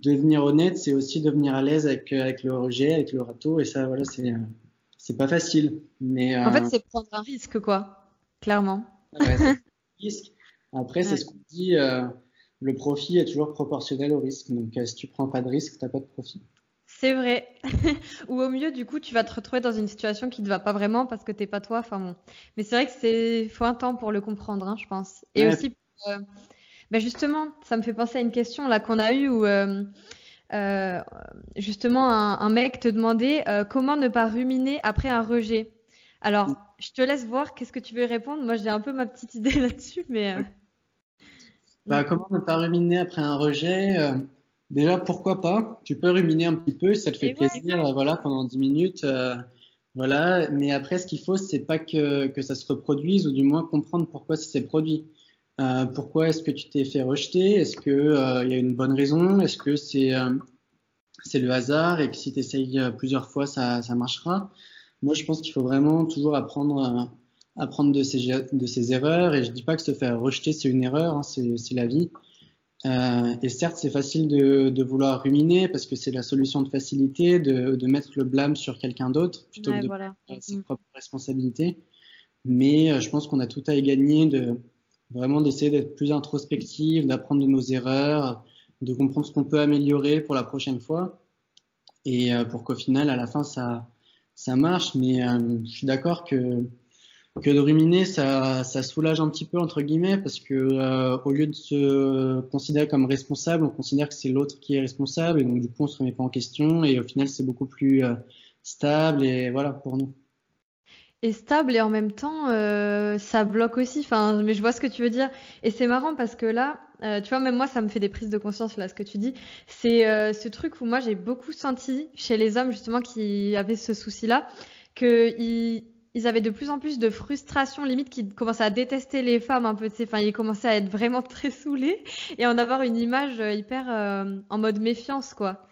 devenir honnête, c'est aussi devenir à l'aise avec avec le rejet, avec le râteau. Et ça voilà, c'est c'est pas facile. Mais,
En fait, euh, c'est prendre un risque, quoi, clairement.
risque. Après, c'est ce qu'on dit, euh, le profit est toujours proportionnel au risque. Donc, euh, si tu prends pas de risque, t'as pas de profit.
C'est vrai. Ou au mieux, du coup, tu vas te retrouver dans une situation qui ne te va pas vraiment parce que t'es pas toi. Enfin bon. Mais c'est vrai que c'est faut un temps pour le comprendre, hein, je pense. Et aussi, bah, justement, ça me fait penser à une question là qu'on a eue où euh, justement un, mec te demandait euh, comment ne pas ruminer après un rejet. Alors, je te laisse voir, qu'est-ce que tu veux répondre Moi, j'ai un peu ma petite idée là-dessus, mais. Euh,
bah, comment ne pas ruminer après un rejet Déjà, pourquoi pas? Tu peux ruminer un petit peu, ça te fait plaisir, voilà, pendant 10 minutes. Voilà, mais après, ce qu'il faut, c'est pas que, que ça se reproduise, ou du moins comprendre pourquoi ça s'est produit. Euh, pourquoi est-ce que tu t'es fait rejeter? Est-ce qu'il euh, y a une bonne raison? Est-ce que c'est euh, c'est le hasard? Et que si tu essayes plusieurs fois, ça, ça marchera? Moi, je pense qu'il faut vraiment toujours apprendre, apprendre de, ses, de ses erreurs. Et je dis pas que se faire rejeter, c'est une erreur, hein, c'est la vie. Euh, et certes, c'est facile de, de, vouloir ruminer parce que c'est la solution de facilité de, de, mettre le blâme sur quelqu'un d'autre plutôt que de
voilà.
prendre ses propres responsabilités. Mais euh, je pense qu'on a tout à y gagner de vraiment d'essayer d'être plus introspectif, d'apprendre de nos erreurs, de comprendre ce qu'on peut améliorer pour la prochaine fois et euh, pour qu'au final, à la fin, ça, ça marche. Mais euh, je suis d'accord que que de ruminer, ça, ça soulage un petit peu entre guillemets parce que euh, au lieu de se considérer comme responsable, on considère que c'est l'autre qui est responsable et donc du coup on se remet pas en question et au final c'est beaucoup plus euh, stable et voilà pour nous.
Et stable et en même temps euh, ça bloque aussi. Enfin, mais je vois ce que tu veux dire et c'est marrant parce que là, euh, tu vois, même moi ça me fait des prises de conscience là ce que tu dis. C'est euh, ce truc où moi j'ai beaucoup senti chez les hommes justement qui avaient ce souci là que ils ils avaient de plus en plus de frustration, limite qu'ils commençaient à détester les femmes un peu, enfin ils commençaient à être vraiment très saoulés et en avoir une image euh, hyper euh, en mode méfiance quoi.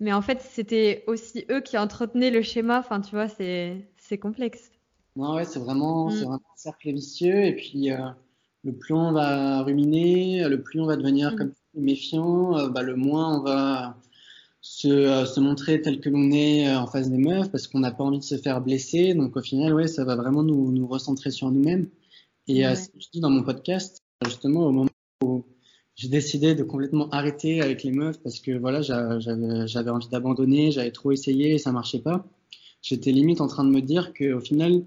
Mais en fait c'était aussi eux qui entretenaient le schéma, enfin tu vois c'est complexe.
Non ouais c'est vraiment mm. c'est vraiment un cercle vicieux et puis euh, le plus on va ruminer, le plus on va devenir mm. comme méfiant, euh, bah, le moins on va se, euh, se, montrer tel que l'on est euh, en face des meufs parce qu'on n'a pas envie de se faire blesser. Donc au final, ouais, ça va vraiment nous, nous recentrer sur nous-mêmes. Et euh, ouais. euh, je dis dans mon podcast, justement, au moment où j'ai décidé de complètement arrêter avec les meufs parce que voilà, j'avais envie d'abandonner, j'avais trop essayé et ça marchait pas. J'étais limite en train de me dire que au final,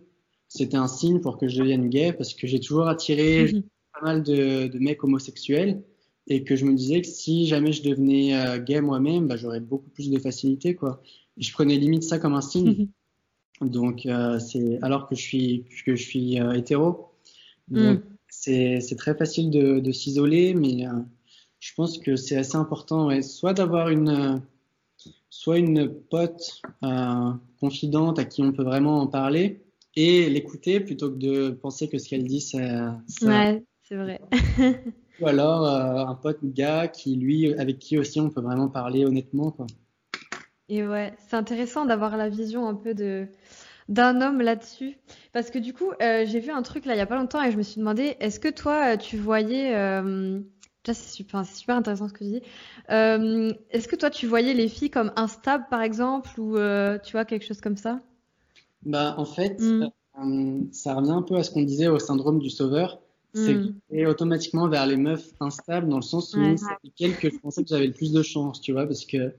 c'était un signe pour que je devienne gay parce que j'ai toujours attiré -hmm. pas mal de, de mecs homosexuels et que je me disais que si jamais je devenais euh, gay moi-même, bah, j'aurais beaucoup plus de facilité, quoi. Et je prenais limite ça comme un signe. -hmm. Donc, euh, c'est alors que je suis que je suis euh, hétéro. Donc, mm. c'est très facile de, de s'isoler, mais euh, je pense que c'est assez important, ouais, soit d'avoir une soit une pote euh, confidente à qui on peut vraiment en parler et l'écouter plutôt que de penser que ce qu'elle dit, ça...
Ouais, c'est vrai.
ou alors euh, un pote gars qui lui avec qui aussi on peut vraiment parler honnêtement quoi.
Et ouais, c'est intéressant d'avoir la vision un peu de d'un homme là-dessus parce que du coup euh, j'ai vu un truc là il y a pas longtemps et je me suis demandé est-ce que toi tu voyais euh, c'est super, super intéressant ce que tu dis. Euh, est-ce que toi tu voyais les filles comme instables par exemple ou euh, tu vois quelque chose comme ça?
Bah en fait mm. ça revient un peu à ce qu'on disait au syndrome du sauveur c'est mm. automatiquement vers les meufs instables dans le sens où ouais. c'est lesquelles que je pensais que j'avais le plus de chance, tu vois, parce que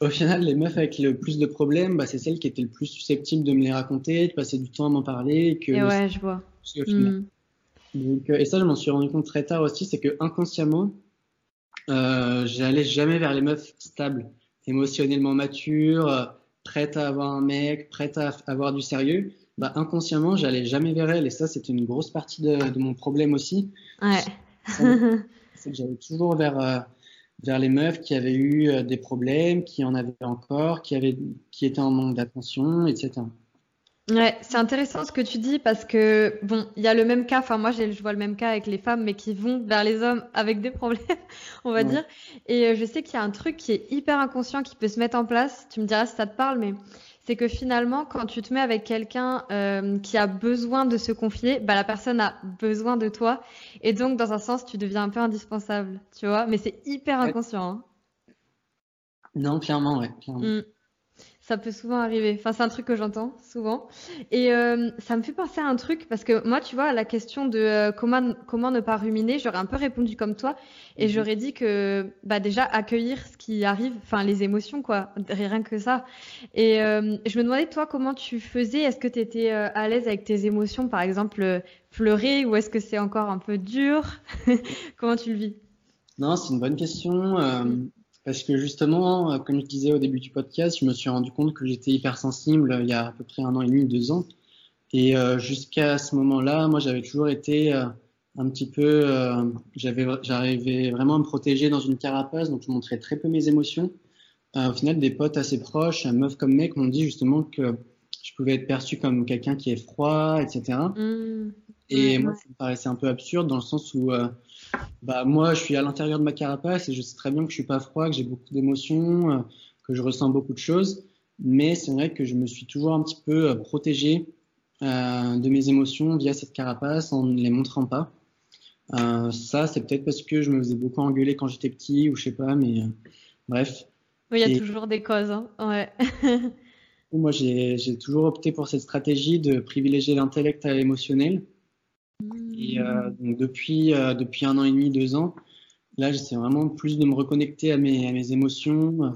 au final, les meufs avec le plus de problèmes, bah, c'est celles qui étaient le plus susceptibles de me les raconter, de passer du temps à m'en parler. Et, que
et ouais, je vois.
Mm. Donc, euh, et ça, je m'en suis rendu compte très tard aussi, c'est que inconsciemment, euh, j'allais jamais vers les meufs stables, émotionnellement matures, prêtes à avoir un mec, prêtes à avoir du sérieux bah, inconsciemment, j'allais jamais vers elle. Et ça, c'était une grosse partie de, de, mon problème aussi.
Ouais.
C'est que j'allais toujours vers, euh, vers les meufs qui avaient eu euh, des problèmes, qui en avaient encore, qui, avaient, qui étaient en manque d'attention, etc.
Ouais, c'est intéressant ce que tu dis parce que, bon, il y a le même cas, enfin, moi, je vois le même cas avec les femmes, mais qui vont vers les hommes avec des problèmes, on va ouais. dire. Et euh, je sais qu'il y a un truc qui est hyper inconscient qui peut se mettre en place. Tu me diras si ça te parle, mais c'est que finalement, quand tu te mets avec quelqu'un euh, qui a besoin de se confier, bah, la personne a besoin de toi. Et donc, dans un sens, tu deviens un peu indispensable, tu vois. Mais c'est hyper inconscient. Hein.
Non, clairement, ouais. Clairement. Mm.
Ça peut souvent arriver. Enfin, c'est un truc que j'entends souvent. Et euh, ça me fait penser à un truc parce que moi, tu vois, à la question de euh, comment comment ne pas ruminer, j'aurais un peu répondu comme toi et mmh. j'aurais dit que bah déjà accueillir ce qui arrive, enfin les émotions quoi, rien que ça. Et euh, je me demandais toi comment tu faisais? Est-ce que tu étais à l'aise avec tes émotions, par exemple pleurer, ou est-ce que c'est encore un peu dur? Comment tu le vis?
Non, c'est une bonne question. Mmh. Parce que justement, euh, comme je disais au début du podcast, je me suis rendu compte que j'étais hypersensible il y a à peu près un an et demi, deux ans. Et euh, jusqu'à ce moment-là, moi, j'avais toujours été euh, un petit peu, euh, j'avais, j'arrivais vraiment à me protéger dans une carapace, donc je montrais très peu mes émotions. Euh, au final, des potes assez proches, meuf comme mec, m'ont dit justement que je pouvais être perçu comme quelqu'un qui est froid, etc.
Mmh.
Et
Ouais,
moi, ça me paraissait un peu absurde dans le sens où, euh, bah, moi, je suis à l'intérieur de ma carapace et je sais très bien que je suis pas froid, que j'ai beaucoup d'émotions, euh, que je ressens beaucoup de choses. Mais c'est vrai que je me suis toujours un petit peu euh, protégé euh, de mes émotions via cette carapace en ne les montrant pas. Euh, ça, c'est peut-être parce que je me faisais beaucoup engueuler quand j'étais petit ou je sais pas, mais euh, bref.
Oui, il y a
Et-
toujours des causes. hein. Ouais.
Moi, j'ai toujours opté pour cette stratégie de privilégier l'intellect à l'émotionnel. Et euh, donc depuis, euh, depuis un an et demi, deux ans, là, j'essaie vraiment plus de me reconnecter à mes, à mes émotions, euh,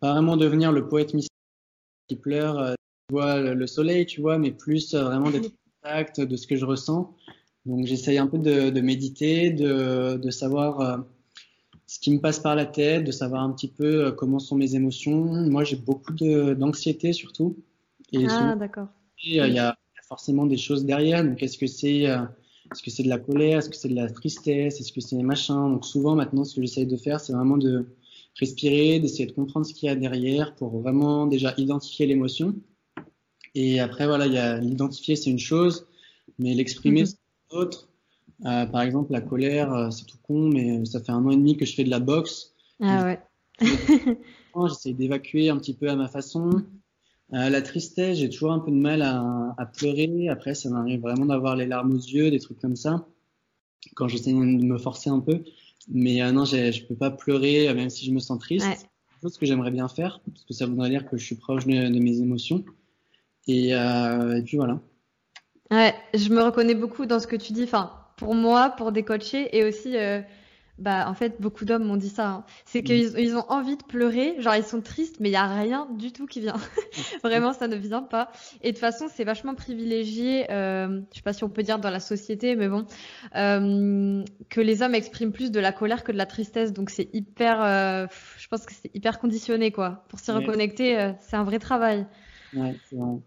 pas vraiment devenir le poète mystique qui pleure, qui voit le, le soleil, tu vois, mais plus vraiment d'être en contact de ce que je ressens. Donc j'essaye un peu de, de méditer, de, de savoir ce qui me passe par la tête, de savoir un petit peu comment sont mes émotions. Moi, j'ai beaucoup d'anxiété surtout. Et
Ah, d'accord.
il y a forcément des choses derrière. Donc, est-ce que c'est est-ce que c'est de la colère? Est-ce que c'est de la tristesse? Est-ce que c'est machin? Donc, souvent, maintenant, ce que j'essaye de faire, c'est vraiment de respirer, d'essayer de comprendre ce qu'il y a derrière pour vraiment déjà identifier l'émotion. Et après, voilà, il y a l'identifier, c'est une chose, mais l'exprimer,
Mhm.
c'est une autre. Euh, par exemple, la colère, euh, c'est tout con, mais ça fait un an et demi que je fais de la boxe.
Ah ouais.
J'essaie d'évacuer un petit peu à ma façon. Euh, la tristesse, j'ai toujours un peu de mal à, à pleurer. Après, ça m'arrive vraiment d'avoir les larmes aux yeux, des trucs comme ça, quand j'essaie de me forcer un peu. Mais euh, non, je peux pas pleurer, euh, même si je me sens triste.
Ouais.
C'est chose que j'aimerais bien faire, parce que ça voudrait dire que je suis proche de, de mes émotions. Et, euh, et puis voilà.
Ouais, je me reconnais beaucoup dans ce que tu dis. Enfin, pour moi, pour des coachés et aussi, bah, en fait, beaucoup d'hommes m'ont dit ça. hein. C'est qu'ils ils ont envie de pleurer, genre ils sont tristes, mais il y a rien du tout qui vient. Vraiment, ça ne vient pas. Et de toute façon, c'est vachement privilégié. Euh, je sais pas si on peut dire dans la société, mais bon, euh, que les hommes expriment plus de la colère que de la tristesse. Donc c'est hyper, euh, je pense que c'est hyper conditionné, quoi. Pour s'y
Ouais.
reconnecter, euh, c'est un vrai travail.
Ouais, c'est vrai.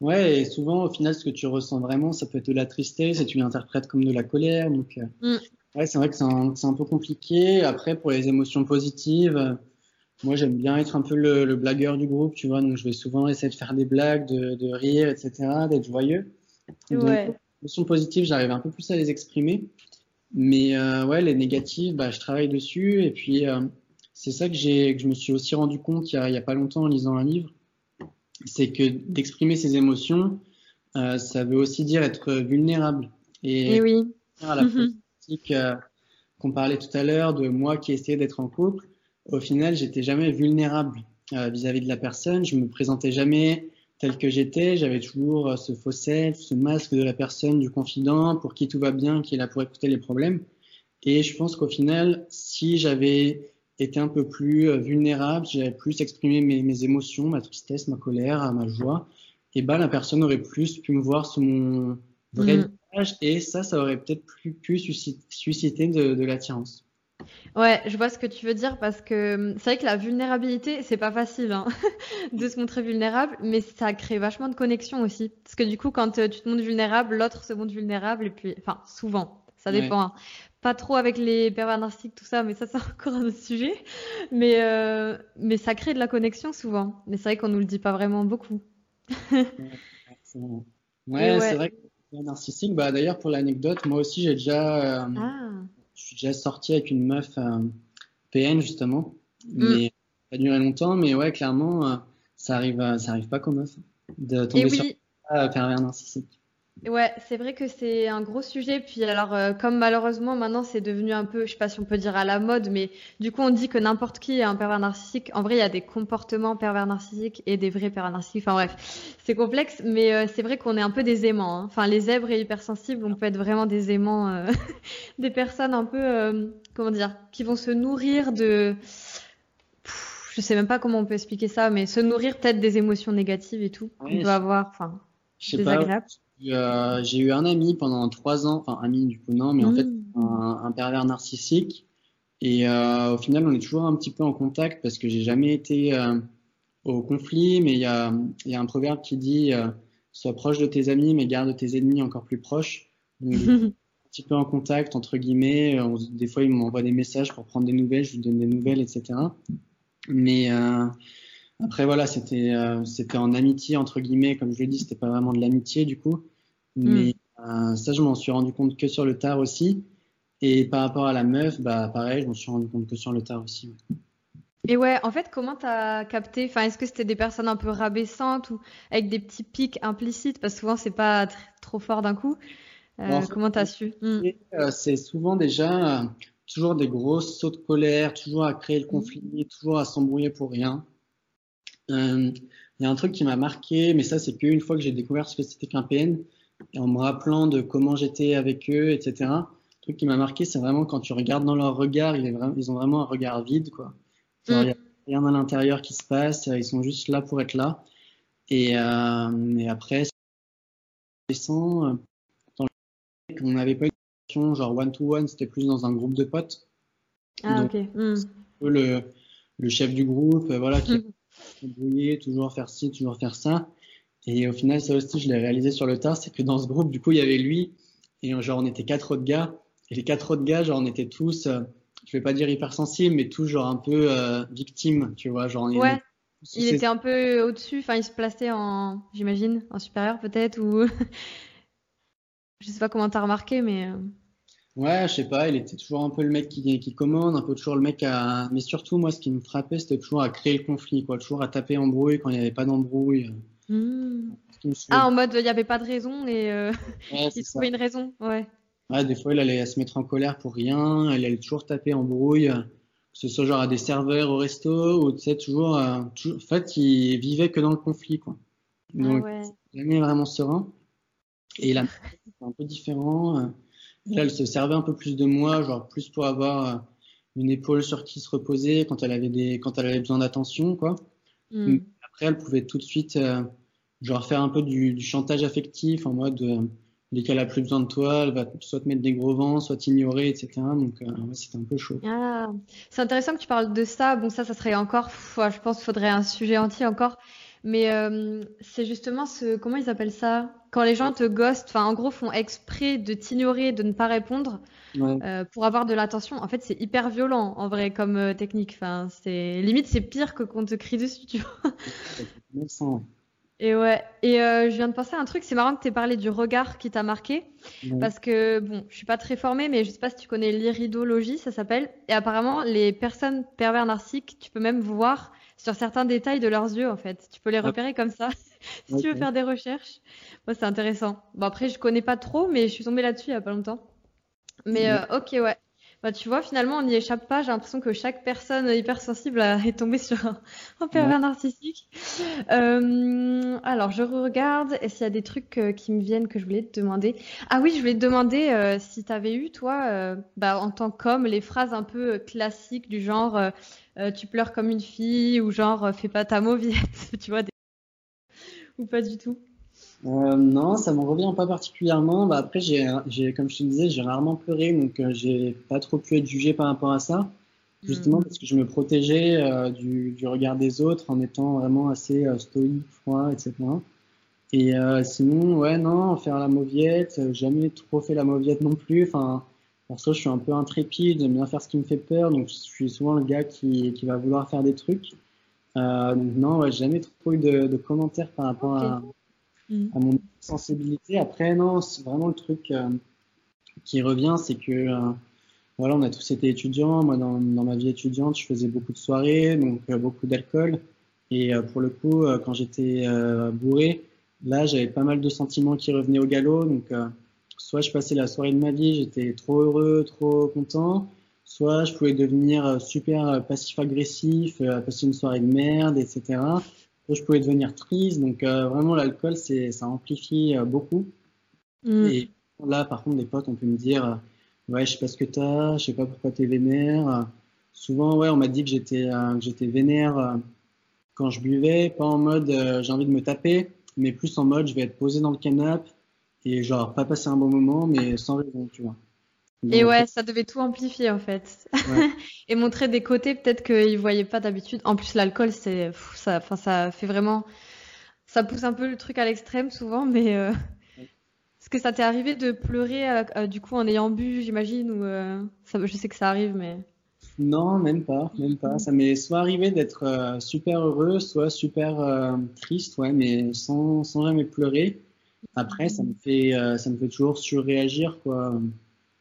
Ouais, et souvent, au final, ce que tu ressens vraiment, ça peut être de la tristesse et tu l'interprètes comme de la colère. Donc, euh,
Mm.
Ouais, c'est vrai que c'est un, un peu compliqué. Après, pour les émotions positives, euh, moi, j'aime bien être un peu le, le blagueur du groupe, tu vois. Donc, je vais souvent essayer de faire des blagues, de, de rire, etc., d'être joyeux. Donc,
Ouais.
les émotions positives, j'arrive un peu plus à les exprimer. Mais euh, ouais, les négatives, bah, je travaille dessus. Et puis, euh, c'est ça que j'ai, que je me suis aussi rendu compte il y a, il y a pas longtemps en lisant un livre c'est que d'exprimer ses émotions, euh, ça veut aussi dire être vulnérable. Et,
Et oui.
à la euh, qu'on parlait tout à l'heure de moi qui essayais d'être en couple, au final, j'étais jamais vulnérable euh, vis-à-vis de la personne. Je me présentais jamais tel que j'étais. J'avais toujours euh, ce faux ce masque de la personne, du confident, pour qui tout va bien, qui est là pour écouter les problèmes. Et je pense qu'au final, si j'avais été un peu plus vulnérable, si j'avais plus exprimé mes, émotions, ma tristesse, ma colère, ma joie, et ben la personne aurait plus pu me voir sous mon vrai
Mm.
Et ça, ça aurait peut-être plus pu susciter, de, de l'attirance.
Ouais, je vois ce que tu veux dire parce que hum, c'est vrai que la vulnérabilité, c'est pas facile hein, de se montrer vulnérable, mais ça crée vachement de connexion aussi. Parce que du coup, quand euh, tu te montres vulnérable, l'autre se montre vulnérable et puis, enfin, souvent, ça
Ouais.
dépend. hein. Pas trop avec les pervers narcissiques, tout ça, mais ça, c'est encore un autre sujet. Mais, euh, mais ça crée de la connexion souvent. Mais c'est vrai qu'on nous le dit pas vraiment beaucoup.
Ouais,
ouais.
c'est vrai que narcissique, bah d'ailleurs pour l'anecdote, moi aussi j'ai déjà, euh,
Ah,
je suis déjà sorti avec une meuf euh, PN justement,
Mm.
mais ça a duré longtemps, mais ouais clairement euh, ça arrive, ça arrive pas qu'aux meufs de
et
tomber sur un pervers narcissique.
Ouais, c'est vrai que c'est un gros sujet. Puis alors, euh, comme malheureusement maintenant c'est devenu un peu, je sais pas si on peut dire à la mode, mais du coup on dit que n'importe qui est un pervers narcissique. En vrai, il y a des comportements pervers narcissiques et des vrais pervers narcissiques. Enfin bref, c'est complexe, mais euh, c'est vrai qu'on est un peu des aimants. hein. Enfin, les zèbres et hypersensibles, on peut être vraiment des aimants, euh, des personnes un peu, euh, comment dire, qui vont se nourrir de, je sais même pas comment on peut expliquer ça, mais se nourrir peut-être des émotions négatives et tout peut
je-
avoir. Enfin, désagréable.
Euh, j'ai eu un ami pendant trois ans, enfin ami du coup non, mais en fait
Mm.
un, un pervers narcissique. Et euh, au final, on est toujours un petit peu en contact parce que j'ai jamais été euh, au conflit, mais il y a, il y a un proverbe qui dit Sois proche de tes amis, mais garde tes ennemis encore plus proches. Donc, un petit peu en contact, entre guillemets. On des fois, il m'envoie des messages pour prendre des nouvelles, je lui donne des nouvelles, etc. Mais Après, voilà, c'était euh, c'était en amitié, entre guillemets, comme je le dis, c'était pas vraiment de l'amitié, du coup. Mais euh, ça, je m'en suis rendu compte que sur le tard aussi. Et par rapport à la meuf, bah pareil, je m'en suis rendu compte que sur le tard aussi.
Et ouais, en fait, comment t'as capté Enfin, est-ce que c'était des personnes un peu rabaissantes ou avec des petits pics implicites? Parce que souvent, c'est pas trop fort d'un coup. Euh, comment t'as su?
Hmm. C'est souvent déjà toujours des grosses sauts de colère, toujours à créer le conflit, toujours à s'embrouiller pour rien. Euh, il y a un truc qui m'a marqué, mais ça, c'est qu'une fois que j'ai découvert ce que c'était qu'un PN, en me rappelant de comment j'étais avec eux, etc. Le truc qui m'a marqué, c'est vraiment quand tu regardes dans leur regard, ils, ont vraiment un regard vide, quoi. Il n'y a rien à l'intérieur qui se passe, ils sont juste là pour être là. Et, euh, et après, on n'avait pas une genre one-to-one, c'était plus dans un groupe de potes.
Ah, ok. Hmm.
Le, le, chef du groupe, voilà, qui toujours faire ci, toujours faire ça. Et au final, ça aussi, je l'ai réalisé sur le tard, c'est que dans ce groupe, du coup, il y avait lui, et genre, on était quatre autres gars. Et les quatre autres gars, genre, on était tous, euh, je vais pas dire hypersensibles, mais tous, genre, un peu euh, victimes, tu vois. Genre,
ouais. Il était un peu au-dessus, enfin, il se plaçait en, j'imagine, en supérieur peut-être, ou. je sais pas comment t'as remarqué, mais. Euh,
Ouais, je sais pas, il était toujours un peu le mec qui, qui commande, un peu toujours le mec à. Mais surtout, moi, ce qui me frappait, c'était toujours à créer le conflit, quoi. Toujours à taper embrouille quand il n'y avait pas d'embrouille.
Mmh. Ah, en mode, il n'y avait pas de raison et euh... il trouvait une raison, ouais.
Ouais, des fois, il allait se mettre en colère pour rien, il allait toujours taper embrouille, que ce soit genre à des serveurs au resto, ou tu sais, toujours, euh, En fait, il vivait que dans le conflit, quoi.
Ah Donc, ah ouais.
jamais vraiment serein. Et là, c'est un peu différent. Là, elle se servait un peu plus de moi, genre plus pour avoir euh, une épaule sur qui se reposer quand elle avait des, quand elle avait besoin d'attention, quoi. Mm. Après, elle pouvait tout de suite, euh, genre faire un peu du, du, chantage affectif en mode, euh, dès qu'elle a plus besoin de toi, elle va soit te mettre des gros vents, soit t'ignorer, etc. Donc, euh, c'était un peu chaud.
Ah, c'est intéressant que tu parles de ça. Bon, ça, ça serait encore, je pense, qu'il faudrait un sujet entier encore. Mais euh, c'est justement ce, comment ils appellent ça? Quand les gens te ghostent, enfin en gros font exprès de t'ignorer, de ne pas répondre euh, pour avoir de l'attention. En fait, c'est hyper violent en vrai comme euh, technique. Enfin, c'est limite c'est pire que qu'on te crie dessus, tu vois. Et ouais, et euh, je viens de penser à un truc, c'est marrant que tu aies parlé du regard qui t'a marqué, parce que, bon, je suis pas très formée, mais je sais pas si tu connais l'iridologie, ça s'appelle, et apparemment, les personnes pervers narcissiques, tu peux même voir sur certains détails de leurs yeux, en fait. Tu peux les repérer comme ça, si tu veux faire des recherches. Moi, c'est intéressant. Bon, après, je connais pas trop, mais je suis tombée là-dessus il y a pas longtemps. Mais euh, ok, ouais. Bah, tu vois, finalement, on n'y échappe pas. J'ai l'impression que chaque personne hypersensible est tombée sur un, pervers narcissique. Euh, alors, je regarde. Est-ce qu'il y a des trucs euh, qui me viennent que je voulais te demander? Ah oui, je voulais te demander euh, si tu avais eu, toi, euh, bah, en tant qu'homme, les phrases un peu classiques du genre tu pleures comme une fille ou genre fais pas ta mauviette, tu vois, des... ou pas du tout?
Euh, non, ça m'en revient pas particulièrement. Bah, après, j'ai, j'ai, comme je te disais, j'ai rarement pleuré, donc euh, j'ai pas trop pu être jugé par rapport à ça, justement mm. parce que je me protégeais euh, du, du, regard des autres en étant vraiment assez euh, stoïque, froid, etc. Et sinon, ouais, non, faire la mauviette, jamais trop fait la mauviette non plus. Enfin, perso, je suis un peu intrépide, j'aime bien faire ce qui me fait peur, donc je suis souvent le gars qui, qui va vouloir faire des trucs. donc non, ouais, jamais trop eu de, de commentaires par rapport à Mm. à mon sensibilité. Après, non, c'est vraiment le truc euh, qui revient, c'est que euh, voilà, on a tous été étudiants. Moi, dans, dans, ma vie étudiante, je faisais beaucoup de soirées, donc euh, beaucoup d'alcool. Et pour le coup, quand j'étais bourré, là, j'avais pas mal de sentiments qui revenaient au galop. Donc, soit je passais la soirée de ma vie, j'étais trop heureux, trop content. Soit je pouvais devenir super passif-agressif, passer une soirée de merde, etc je pouvais devenir triste. Donc euh, vraiment, l'alcool, c'est, ça amplifie euh, beaucoup. Mm. Et là, par contre, des potes, on peut me dire, euh, ouais, je sais pas ce que t'as, je sais pas pourquoi t'es vénère. Souvent, ouais, on m'a dit que j'étais, que j'étais vénère quand je buvais, pas en mode j'ai envie de me taper, mais plus en mode je vais être posé dans le canapé et genre pas passer un bon moment, mais sans raison, tu vois
et ouais, ça devait tout amplifier en fait. et montrer des côtés peut-être qu'ils voyaient pas d'habitude. En plus, l'alcool, c'est ça, enfin, ça fait vraiment, ça pousse un peu le truc à l'extrême souvent. Mais euh... est-ce que ça t'est arrivé de pleurer euh, euh, du coup en ayant bu, j'imagine, ou euh, ça, je sais que ça arrive, mais.
Non, même pas, même pas. Ça m'est soit arrivé d'être super heureux, soit super triste, ouais, mais sans, sans jamais pleurer. Après, ça me fait, ça me fait toujours surréagir, quoi.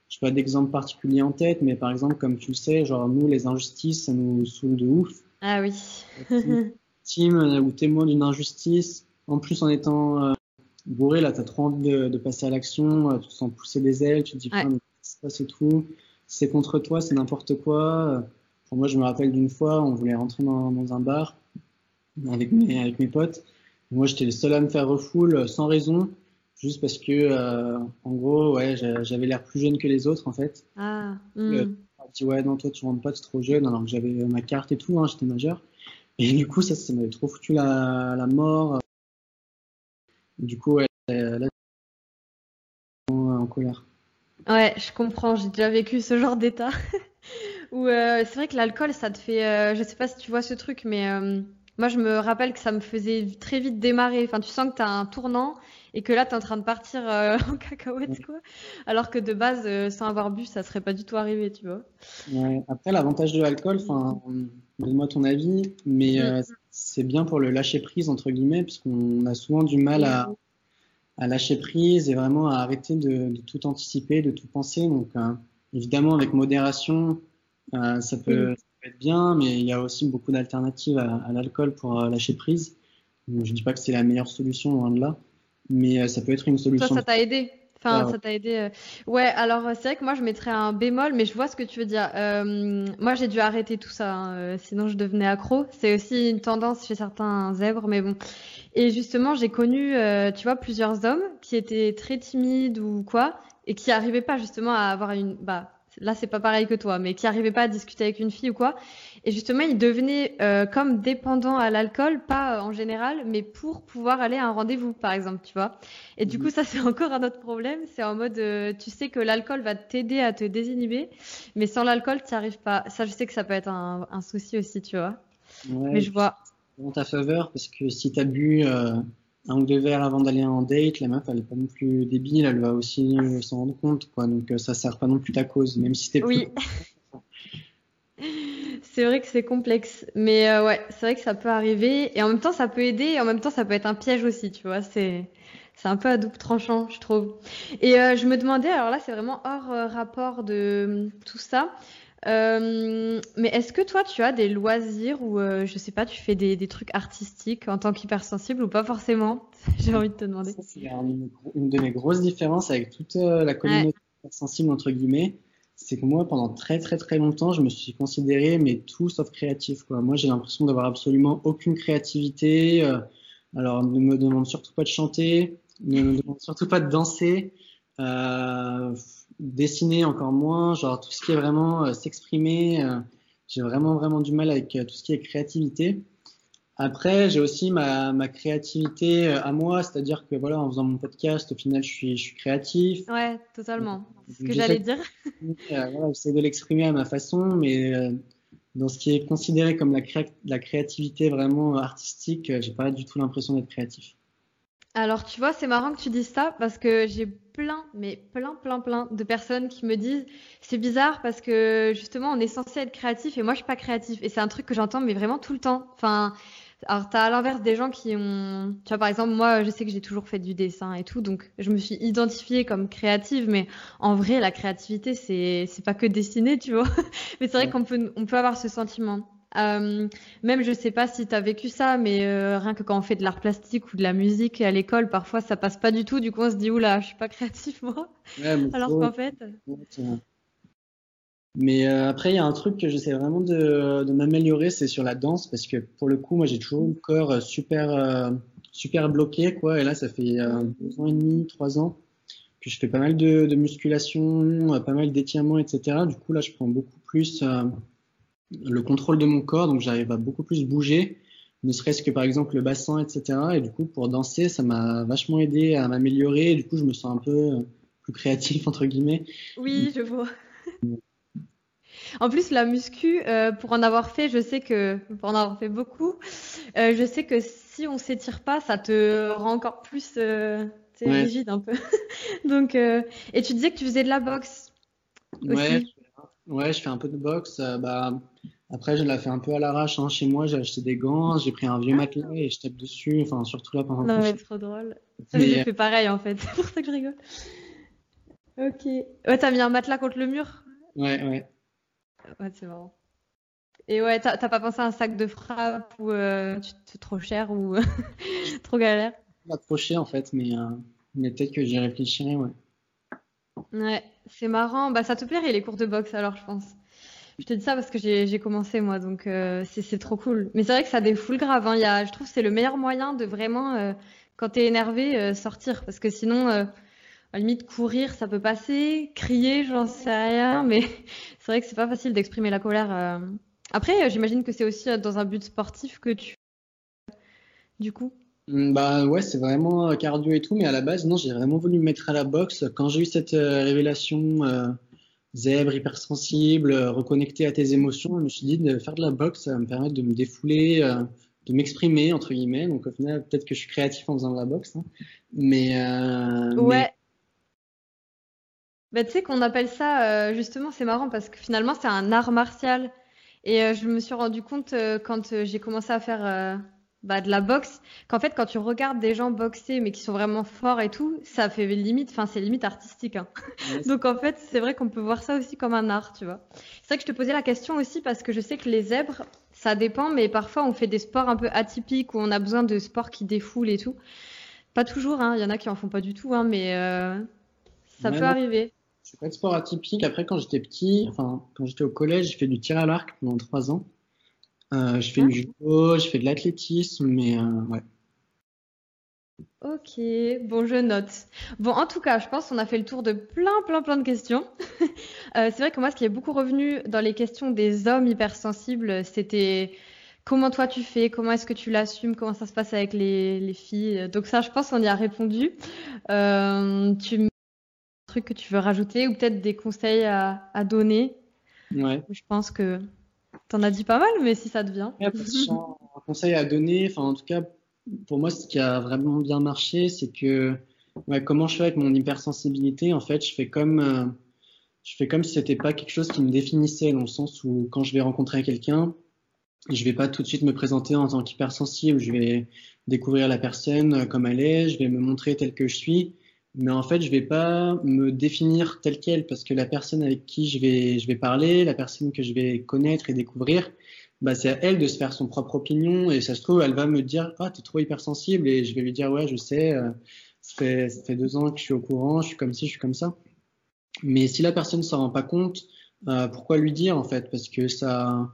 Je n'ai pas d'exemple particulier en tête, mais par exemple, comme tu le sais, genre nous, les injustices, ça nous saoule de ouf.
Ah oui.
Team ou témoin d'une injustice, en plus en étant bourré, là, tu as trop envie de, passer à l'action, tu te sens pousser des ailes, tu te dis, ouais. mais c'est tout c'est contre toi, c'est n'importe quoi. Pour moi, je me rappelle d'une fois, on voulait rentrer dans, un bar avec mes, avec mes potes. Moi, j'étais le seul à me faire refoule sans raison, juste parce que, euh, en gros, ouais, j'avais l'air plus jeune que les autres, en fait.
Ah.
Euh, hmm. dit, ouais, non, toi, tu rentres pas, tu es trop jeune, alors que j'avais ma carte et tout, hein, j'étais majeur. Et du coup, ça, ça m'avait trop foutu la, la mort. Du coup, ouais, là, en colère.
Ouais, je comprends, j'ai déjà vécu ce genre d'état. Où euh, c'est vrai que l'alcool, ça te fait. Euh, je sais pas si tu vois ce truc, mais euh, moi, je me rappelle que ça me faisait très vite démarrer. Enfin, tu sens que tu as un tournant et que là, tu es en train de partir en cacahuète, quoi. Alors que de base, sans avoir bu, ça serait pas du tout arrivé, tu vois.
Ouais. Après, l'avantage de l'alcool, enfin, donne-moi ton avis, mais mm. c'est bien pour le lâcher prise, entre guillemets, puisqu'on a souvent du mal à à lâcher prise et vraiment à arrêter de, de tout anticiper, de tout penser. Donc, euh, évidemment, avec modération, euh, ça, peut, ça, peut, être bien, mais il y a aussi beaucoup d'alternatives à, à l'alcool pour euh, lâcher prise. Donc, je ne dis pas que c'est la meilleure solution, loin de là, mais ça peut être une solution.
Toi, ça t'a aidé? Enfin, ça t'a aidé. Ouais, alors c'est vrai que moi je mettrais un bémol, mais je vois ce que tu veux dire. Euh, moi j'ai dû arrêter tout ça, hein, sinon je devenais accro. C'est aussi une tendance chez certains zèbres, mais bon. Et justement, j'ai connu, euh, tu vois, plusieurs hommes qui étaient très timides ou quoi, et qui n'arrivaient pas justement à avoir une, bah, là c'est pas pareil que toi, mais qui n'arrivaient pas à discuter avec une fille ou quoi. Et justement, ils devenaient euh, comme dépendants à l'alcool, pas euh, en général, mais pour pouvoir aller à un rendez-vous, par exemple, tu vois. Et du mhm. coup, ça c'est encore un autre problème. C'est en mode, tu sais que l'alcool va t'aider à te désinhiber, mais sans l'alcool, tu n'y arrives pas. Ça, je sais que ça peut être un, un souci aussi, tu vois. Ouais, mais je vois
en ta faveur parce que si tu as bu euh, un ou deux verres avant d'aller en date, la meuf elle est pas non plus débile, elle va aussi s'en rendre compte quoi. Donc euh, ça sert pas non plus ta cause, même si t'es
oui. c'est vrai que c'est complexe, mais euh, ouais, c'est vrai que ça peut arriver et en même temps ça peut aider et en même temps ça peut être un piège aussi, tu vois. C'est c'est un peu à double tranchant, je trouve. Et je me demandais, alors là c'est vraiment hors rapport de tout ça. Euh, mais est-ce que toi, tu as des loisirs ou, euh, je sais pas, tu fais des, des trucs artistiques en tant qu'hypersensible ou pas forcément J'ai envie de te demander.
C'est une, de mes grosses différences avec toute euh, la communauté hypersensible, entre guillemets. C'est que moi, pendant très très très longtemps, je me suis considéré, mais tout sauf créatif. Quoi. Moi, j'ai l'impression d'avoir absolument aucune créativité. Euh, alors, ne me demande surtout pas de chanter, ne me demande surtout pas de danser. Euh, dessiner encore moins, genre tout ce qui est vraiment euh, s'exprimer, euh, j'ai vraiment vraiment du mal avec euh, tout ce qui est créativité. Après, j'ai aussi ma, ma créativité à moi, c'est-à-dire que voilà, en faisant mon podcast, au final, je suis, je suis créatif.
Ouais, totalement. C'est ce que j'allais dire.
voilà, j'essaie de l'exprimer à ma façon, mais dans ce qui est considéré comme la, cré la créativité vraiment artistique, j'ai pas du tout l'impression d'être créatif.
Alors, tu vois, c'est marrant que tu dises ça parce que j'ai plein, mais plein, plein, plein de personnes qui me disent c'est bizarre parce que justement, on est censé être créatif et moi, je suis pas créatif. Et c'est un truc que j'entends, mais vraiment tout le temps. Enfin, alors, t'as à l'inverse des gens qui ont. Tu vois, par exemple, moi, je sais que j'ai toujours fait du dessin et tout, donc je me suis identifiée comme créative, mais en vrai, la créativité, c'est, c'est pas que dessiner, tu vois. mais c'est vrai qu'on peut, on peut avoir ce sentiment. Euh, même, je sais pas si tu as vécu ça, mais euh, rien que quand on fait de l'art plastique ou de la musique à l'école, parfois ça passe pas du tout. Du coup, on se dit, oula, je suis pas créatif moi. Alors qu'en fait.
Mais euh, après, il y a un truc que j'essaie vraiment de, de m'améliorer, c'est sur la danse, parce que pour le coup, moi, j'ai toujours le corps super, super bloqué, quoi. Et là, ça fait deux ans et demi, trois ans que je fais pas mal de, de musculation, pas mal d'étirements, etc. Du coup, là, je prends beaucoup plus le contrôle de mon corps, donc j'arrive à beaucoup plus bouger, ne serait-ce que par exemple le bassin, etc. Et du coup, pour danser, ça m'a vachement aidé à m'améliorer. Du coup, je me sens un peu euh, plus créatif, entre guillemets.
Oui, je vois. En plus, la muscu, euh, pour en avoir fait, je sais que, pour en avoir fait beaucoup, euh, je sais que si on s'étire pas, ça te rend encore plus rigide un peu. Donc, et tu disais que tu faisais de la boxe. Aussi.
Ouais, Ouais, je fais un peu de boxe. bah, après, je l'ai fait un peu à l'arrache. Hein. Chez moi, j'ai acheté des gants, j'ai pris un vieux matelas et je tape dessus. Enfin, surtout là pendant
Non, mais trop drôle. J'ai fait pareil en fait. C'est pour ça que je rigole. Ok. Ouais, t'as mis un matelas contre le mur?
Ouais, ouais.
Ouais, c'est marrant. Et ouais, t'as pas pensé à un sac de frappe ou euh, trop cher ou trop galère?
Pas trop cher en fait, mais, euh, mais peut-être que j'y réfléchirai, ouais.
Ouais, c'est marrant. Bah, ça te plairait les cours de boxe alors, je pense. Je te dis ça parce que j'ai commencé moi, donc euh, c'est trop cool. Mais c'est vrai que ça défoule grave. Hein. Y a, je trouve que c'est le meilleur moyen de vraiment, euh, quand t'es énervé, euh, sortir. Parce que sinon, à la limite, courir, ça peut passer. Crier, j'en sais rien. Mais c'est vrai que c'est pas facile d'exprimer la colère. Après, j'imagine que c'est aussi dans un but sportif que tu. Du coup.
Mm, bah ouais, c'est vraiment cardio et tout, mais à la base, non, j'ai vraiment voulu me mettre à la boxe. Quand j'ai eu cette révélation zèbre, hypersensible, euh, reconnecté à tes émotions. Je me suis dit de faire de la boxe, ça va me permettre de me défouler, euh, de m'exprimer entre guillemets. Donc au final, peut-être que je suis créatif en faisant de la boxe, hein. mais
euh, ouais. Bah, tu sais qu'on appelle ça justement, c'est marrant parce que finalement c'est un art martial. Et je me suis rendu compte quand j'ai commencé à faire bah, de la boxe, qu'en fait, quand tu regardes des gens boxer, mais qui sont vraiment forts et tout, ça fait limite, enfin, c'est limite artistique. Hein. Donc, en fait, c'est vrai qu'on peut voir ça aussi comme un art, tu vois. C'est vrai que je te posais la question aussi parce que je sais que les zèbres, ça dépend, mais parfois on fait des sports un peu atypiques où on a besoin de sports qui défoulent et tout. Pas toujours, hein. Il y en a qui en font pas du tout, hein, mais euh, ça peut arriver.
C'est pas de sport atypique. Après, quand j'étais petit, enfin, quand j'étais au collège, j'ai fait du tir à l'arc pendant trois ans. Euh, je fais du judo, je fais de l'athlétisme, mais euh, ouais.
Ok, bon, je note. Bon, en tout cas, je pense qu'on a fait le tour de plein, plein, plein de questions. euh, c'est vrai que moi, ce qui est beaucoup revenu dans les questions des hommes hypersensibles, c'était comment toi tu fais, comment est-ce que tu l'assumes, comment ça se passe avec les, les, filles. Donc ça, je pense qu'on y a répondu. Euh, tu me un truc que tu veux rajouter ou peut-être des conseils à, à donner?
Ouais.
Je pense que T'en as dit pas mal, mais si ça te vient.
un conseil à donner, enfin en tout cas pour moi ce qui a vraiment bien marché, c'est que comment je fais avec mon hypersensibilité, en fait je fais comme euh, je fais comme si c'était pas quelque chose qui me définissait dans le sens où quand je vais rencontrer quelqu'un, je vais pas tout de suite me présenter en tant qu'hypersensible, je vais découvrir la personne comme elle est, je vais me montrer tel que je suis mais en fait, je vais pas me définir tel quel parce que la personne avec qui je vais, je vais parler, la personne que je vais connaître et découvrir, bah, c'est à elle de se faire son propre opinion. Et ça se trouve, elle va me dire, ah, t'es trop hypersensible et je vais lui dire, ouais, je sais, euh, ça, fait, ça fait deux ans que je suis au courant, je suis comme ci, je suis comme ça. Mais si la personne s'en rend pas compte, euh, pourquoi lui dire en fait? Parce que ça,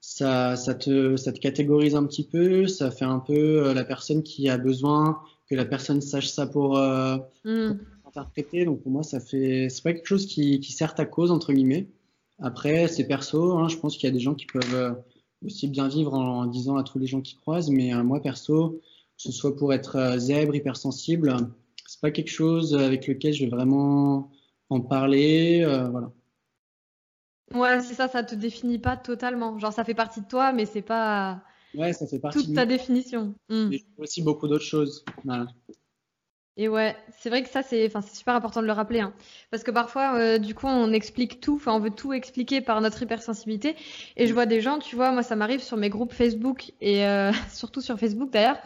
ça, ça te, ça te catégorise un petit peu, ça fait un peu euh, la personne qui a besoin que la personne sache ça pour, euh, mm. interpréter. Donc pour moi, ça fait, c'est pas quelque chose qui, qui sert ta cause entre guillemets. Après, c'est perso. Hein, je pense qu'il y a des gens qui peuvent euh, aussi bien vivre en, disant à tous les gens qui croisent. Mais euh, moi, perso, que ce soit pour être euh, zèbre, hypersensible, c'est pas quelque chose avec lequel je vais vraiment en parler. voilà.
Ouais, c'est ça, ça te définit pas totalement. Genre, ça fait partie de toi, mais c'est pas
Ouais, ça fait partie.
Toute ta définition.
Mm. aussi beaucoup d'autres choses.
Et ouais, c'est vrai que ça, c'est super important de le rappeler. Hein. Parce que parfois, euh, du coup, on explique tout, enfin, on veut tout expliquer par notre hypersensibilité. Et je vois des gens, tu vois, moi, ça m'arrive sur mes groupes Facebook, et euh, surtout sur Facebook d'ailleurs,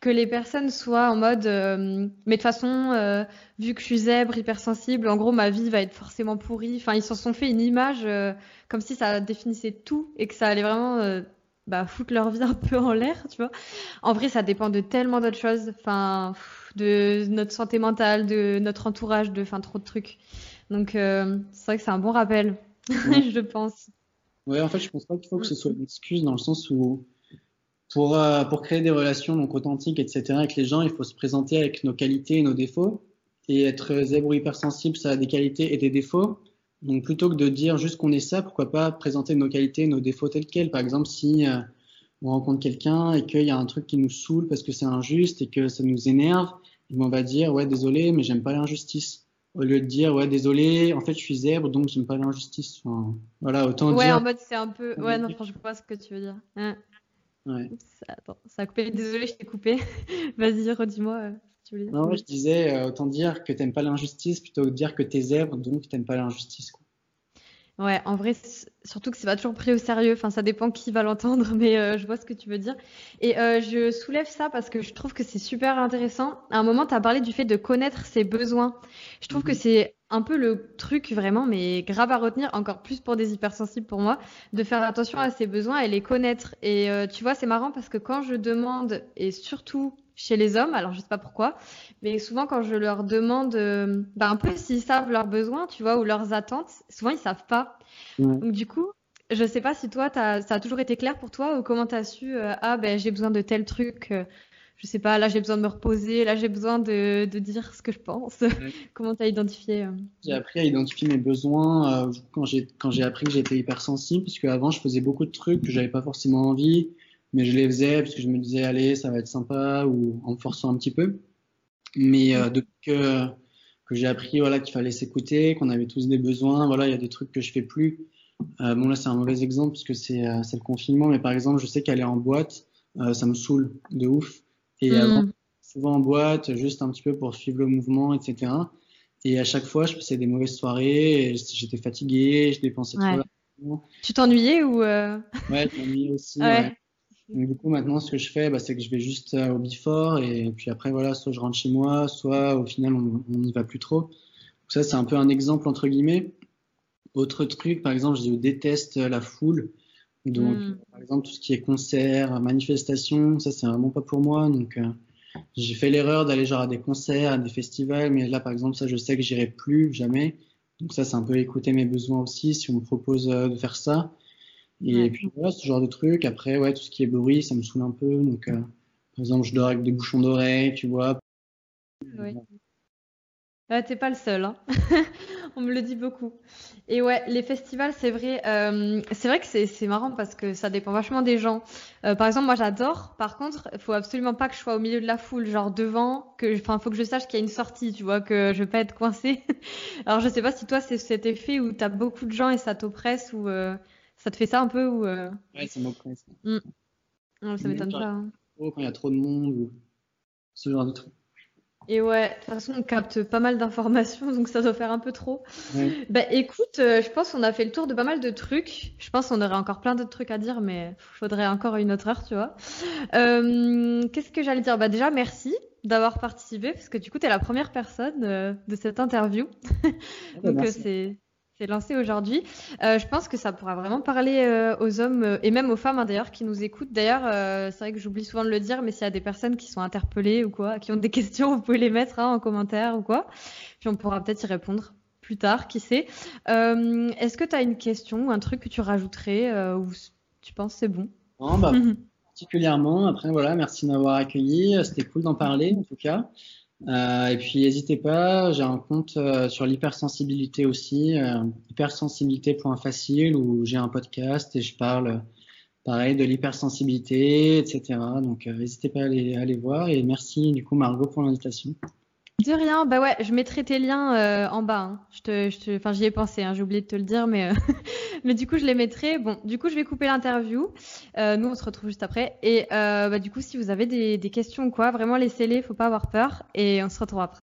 que les personnes soient en mode, euh, mais de toute façon, vu que je suis zèbre, hypersensible, en gros, ma vie va être forcément pourrie. Enfin, ils s'en sont fait une image comme si ça définissait tout et que ça allait vraiment bah, foutent leur vie un peu en l'air, tu vois. En vrai, ça dépend de tellement d'autres choses, enfin, de notre santé mentale, de notre entourage, de, enfin, trop de trucs. Donc, euh, c'est vrai que c'est un bon rappel, je pense.
Ouais, en fait, je pense pas qu'il faut que ce soit une excuse dans le sens où pour, euh, pour créer des relations donc authentiques, etc., avec les gens, il faut se présenter avec nos qualités et nos défauts. Et être zèbre ou hypersensible, ça a des qualités et des défauts. Donc plutôt que de dire juste qu'on est ça, pourquoi pas présenter nos qualités, nos défauts tels quels. Par exemple, si euh, on rencontre quelqu'un et qu'il y a un truc qui nous saoule parce que c'est injuste et que ça nous énerve, on va dire ouais désolé, mais j'aime pas l'injustice. Au lieu de dire ouais désolé, en fait je suis zèbre donc j'aime pas l'injustice. Enfin, voilà autant
ouais,
dire.
Ouais en mode c'est un peu ouais non franchement je vois ce que tu veux dire. Hein.
Ouais.
attends, ça a coupé. Désolé, je t'ai coupé. Vas-y, redis-moi.
Non, je disais, euh, autant dire que t'aimes pas l'injustice plutôt que de dire que t'es zèbre, donc t'aimes pas l'injustice.
Ouais, en vrai, surtout que c'est pas toujours pris au sérieux. Enfin, ça dépend qui va l'entendre, mais euh, je vois ce que tu veux dire. Et euh, je soulève ça parce que je trouve que c'est super intéressant. À un moment, tu as parlé du fait de connaître ses besoins. Je trouve que mhm. c'est un peu le truc vraiment, mais grave à retenir, encore plus pour des hypersensibles pour moi, de faire attention à ses besoins et les connaître. Et euh, tu vois, c'est marrant parce que quand je demande, et surtout chez les hommes, alors je sais pas pourquoi, mais souvent quand je leur demande euh, bah, un peu s'ils savent leurs besoins, tu vois, ou leurs attentes, souvent ils savent pas. Donc du coup, je sais pas si toi, ça a toujours été clair pour toi ou comment tu as su, euh, ah ben j'ai besoin de tel truc, euh, je sais pas, là j'ai besoin de me reposer, là j'ai besoin de, de, dire ce que je pense. comment tu as identifié
J'ai appris à identifier mes besoins quand j'ai appris que j'étais hypersensible, parce qu'avant je faisais beaucoup de trucs que j'avais pas forcément envie mais je les faisais parce que je me disais allez ça va être sympa ou en me forçant un petit peu. Mais euh, depuis que, que j'ai appris voilà qu'il fallait s'écouter qu'on avait tous des besoins voilà il y a des trucs que je fais plus. Euh, bon là c'est un mauvais exemple parce que c'est euh, le confinement mais par exemple je sais qu'aller en boîte euh, ça me saoule de ouf. Et mm. avant souvent en boîte juste un petit peu pour suivre le mouvement etc et à chaque fois je passais des mauvaises soirées j'étais fatigué je dépensais trop
tu t'ennuyais ou
ouais je m'ennuyais aussi ouais. Donc, du coup, maintenant, ce que je fais, bah, c'est que je vais juste euh, au before et puis après, voilà, soit je rentre chez moi, soit au final, on n'y va plus trop. Donc, ça, c'est un peu un exemple entre guillemets. Autre truc, par exemple, je déteste la foule. Donc, hmm. par exemple, tout ce qui est concert, manifestation, ça, c'est vraiment pas pour moi. Donc, euh, j'ai fait l'erreur d'aller genre à des concerts, à des festivals, mais là, par exemple, ça, je sais que j'irai plus jamais. Donc, ça, c'est un peu écouter mes besoins aussi si on me propose euh, de faire ça. Et puis voilà, ce genre de truc. Après, ouais, tout ce qui est bruit, ça me saoule un peu. Donc, euh, par exemple, je dors avec des bouchons d'oreilles, tu vois.
Oui. t'es pas le seul, hein. on me le dit beaucoup. Et ouais, les festivals, c'est vrai, euh, c'est vrai que c'est marrant parce que ça dépend vachement des gens. Euh, par exemple, moi j'adore. Par contre, il faut absolument pas que je sois au milieu de la foule, genre devant, que, enfin, faut que je sache qu'il y a une sortie, tu vois, que je vais pas être coincée. Alors, je sais pas si toi c'est cet effet où t'as beaucoup de gens et ça t'oppresse ou ça te fait ça un peu ou
euh... Ouais, ça m'oppresse.
Mm. Non, ça m'étonne pas. Hein.
Quand il y a trop de monde ou ce genre de truc.
Et ouais, de toute façon, on capte pas mal d'informations, donc ça doit faire un peu trop. Ouais. Bah écoute, euh, je pense qu'on a fait le tour de pas mal de trucs. Je pense qu'on aurait encore plein d'autres trucs à dire, mais il faudrait encore une autre heure, tu vois. Euh, Qu'est-ce que j'allais dire? Bah déjà, merci d'avoir participé, parce que du coup, tu es la première personne euh, de cette interview. Ah bah, donc euh, c'est lancé aujourd'hui. Euh, je pense que ça pourra vraiment parler euh, aux hommes euh, et même aux femmes hein, d'ailleurs qui nous écoutent. D'ailleurs, c'est vrai que j'oublie souvent de le dire, mais s'il y a des personnes qui sont interpellées ou quoi, qui ont des questions, vous pouvez les mettre hein, en commentaire ou quoi. Puis on pourra peut-être y répondre plus tard, qui sait. Est-ce que tu as une question ou un truc que tu rajouterais ou tu penses c'est bon?
Non, bah, Particulièrement. Après, voilà, merci de m'avoir accueilli. C'était cool d'en parler en tout cas. Euh, et puis n'hésitez pas, j'ai un compte euh, sur l'hypersensibilité aussi, euh, hypersensibilité.facile où j'ai un podcast et je parle pareil de l'hypersensibilité, etc. Donc euh, n'hésitez pas à aller, à aller voir et merci du coup Margot pour l'invitation.
De rien, bah ouais, je mettrai tes liens euh, en bas. Hein. Je te, je te, enfin, j'y ai pensé, hein, j'ai oublié de te le dire, mais, euh, mais du coup, je les mettrai. Bon, du coup, je vais couper l'interview. Euh, nous, on se retrouve juste après. Et bah, du coup, si vous avez des, des questions ou quoi, vraiment laissez-les, faut pas avoir peur. Et on se retrouve après.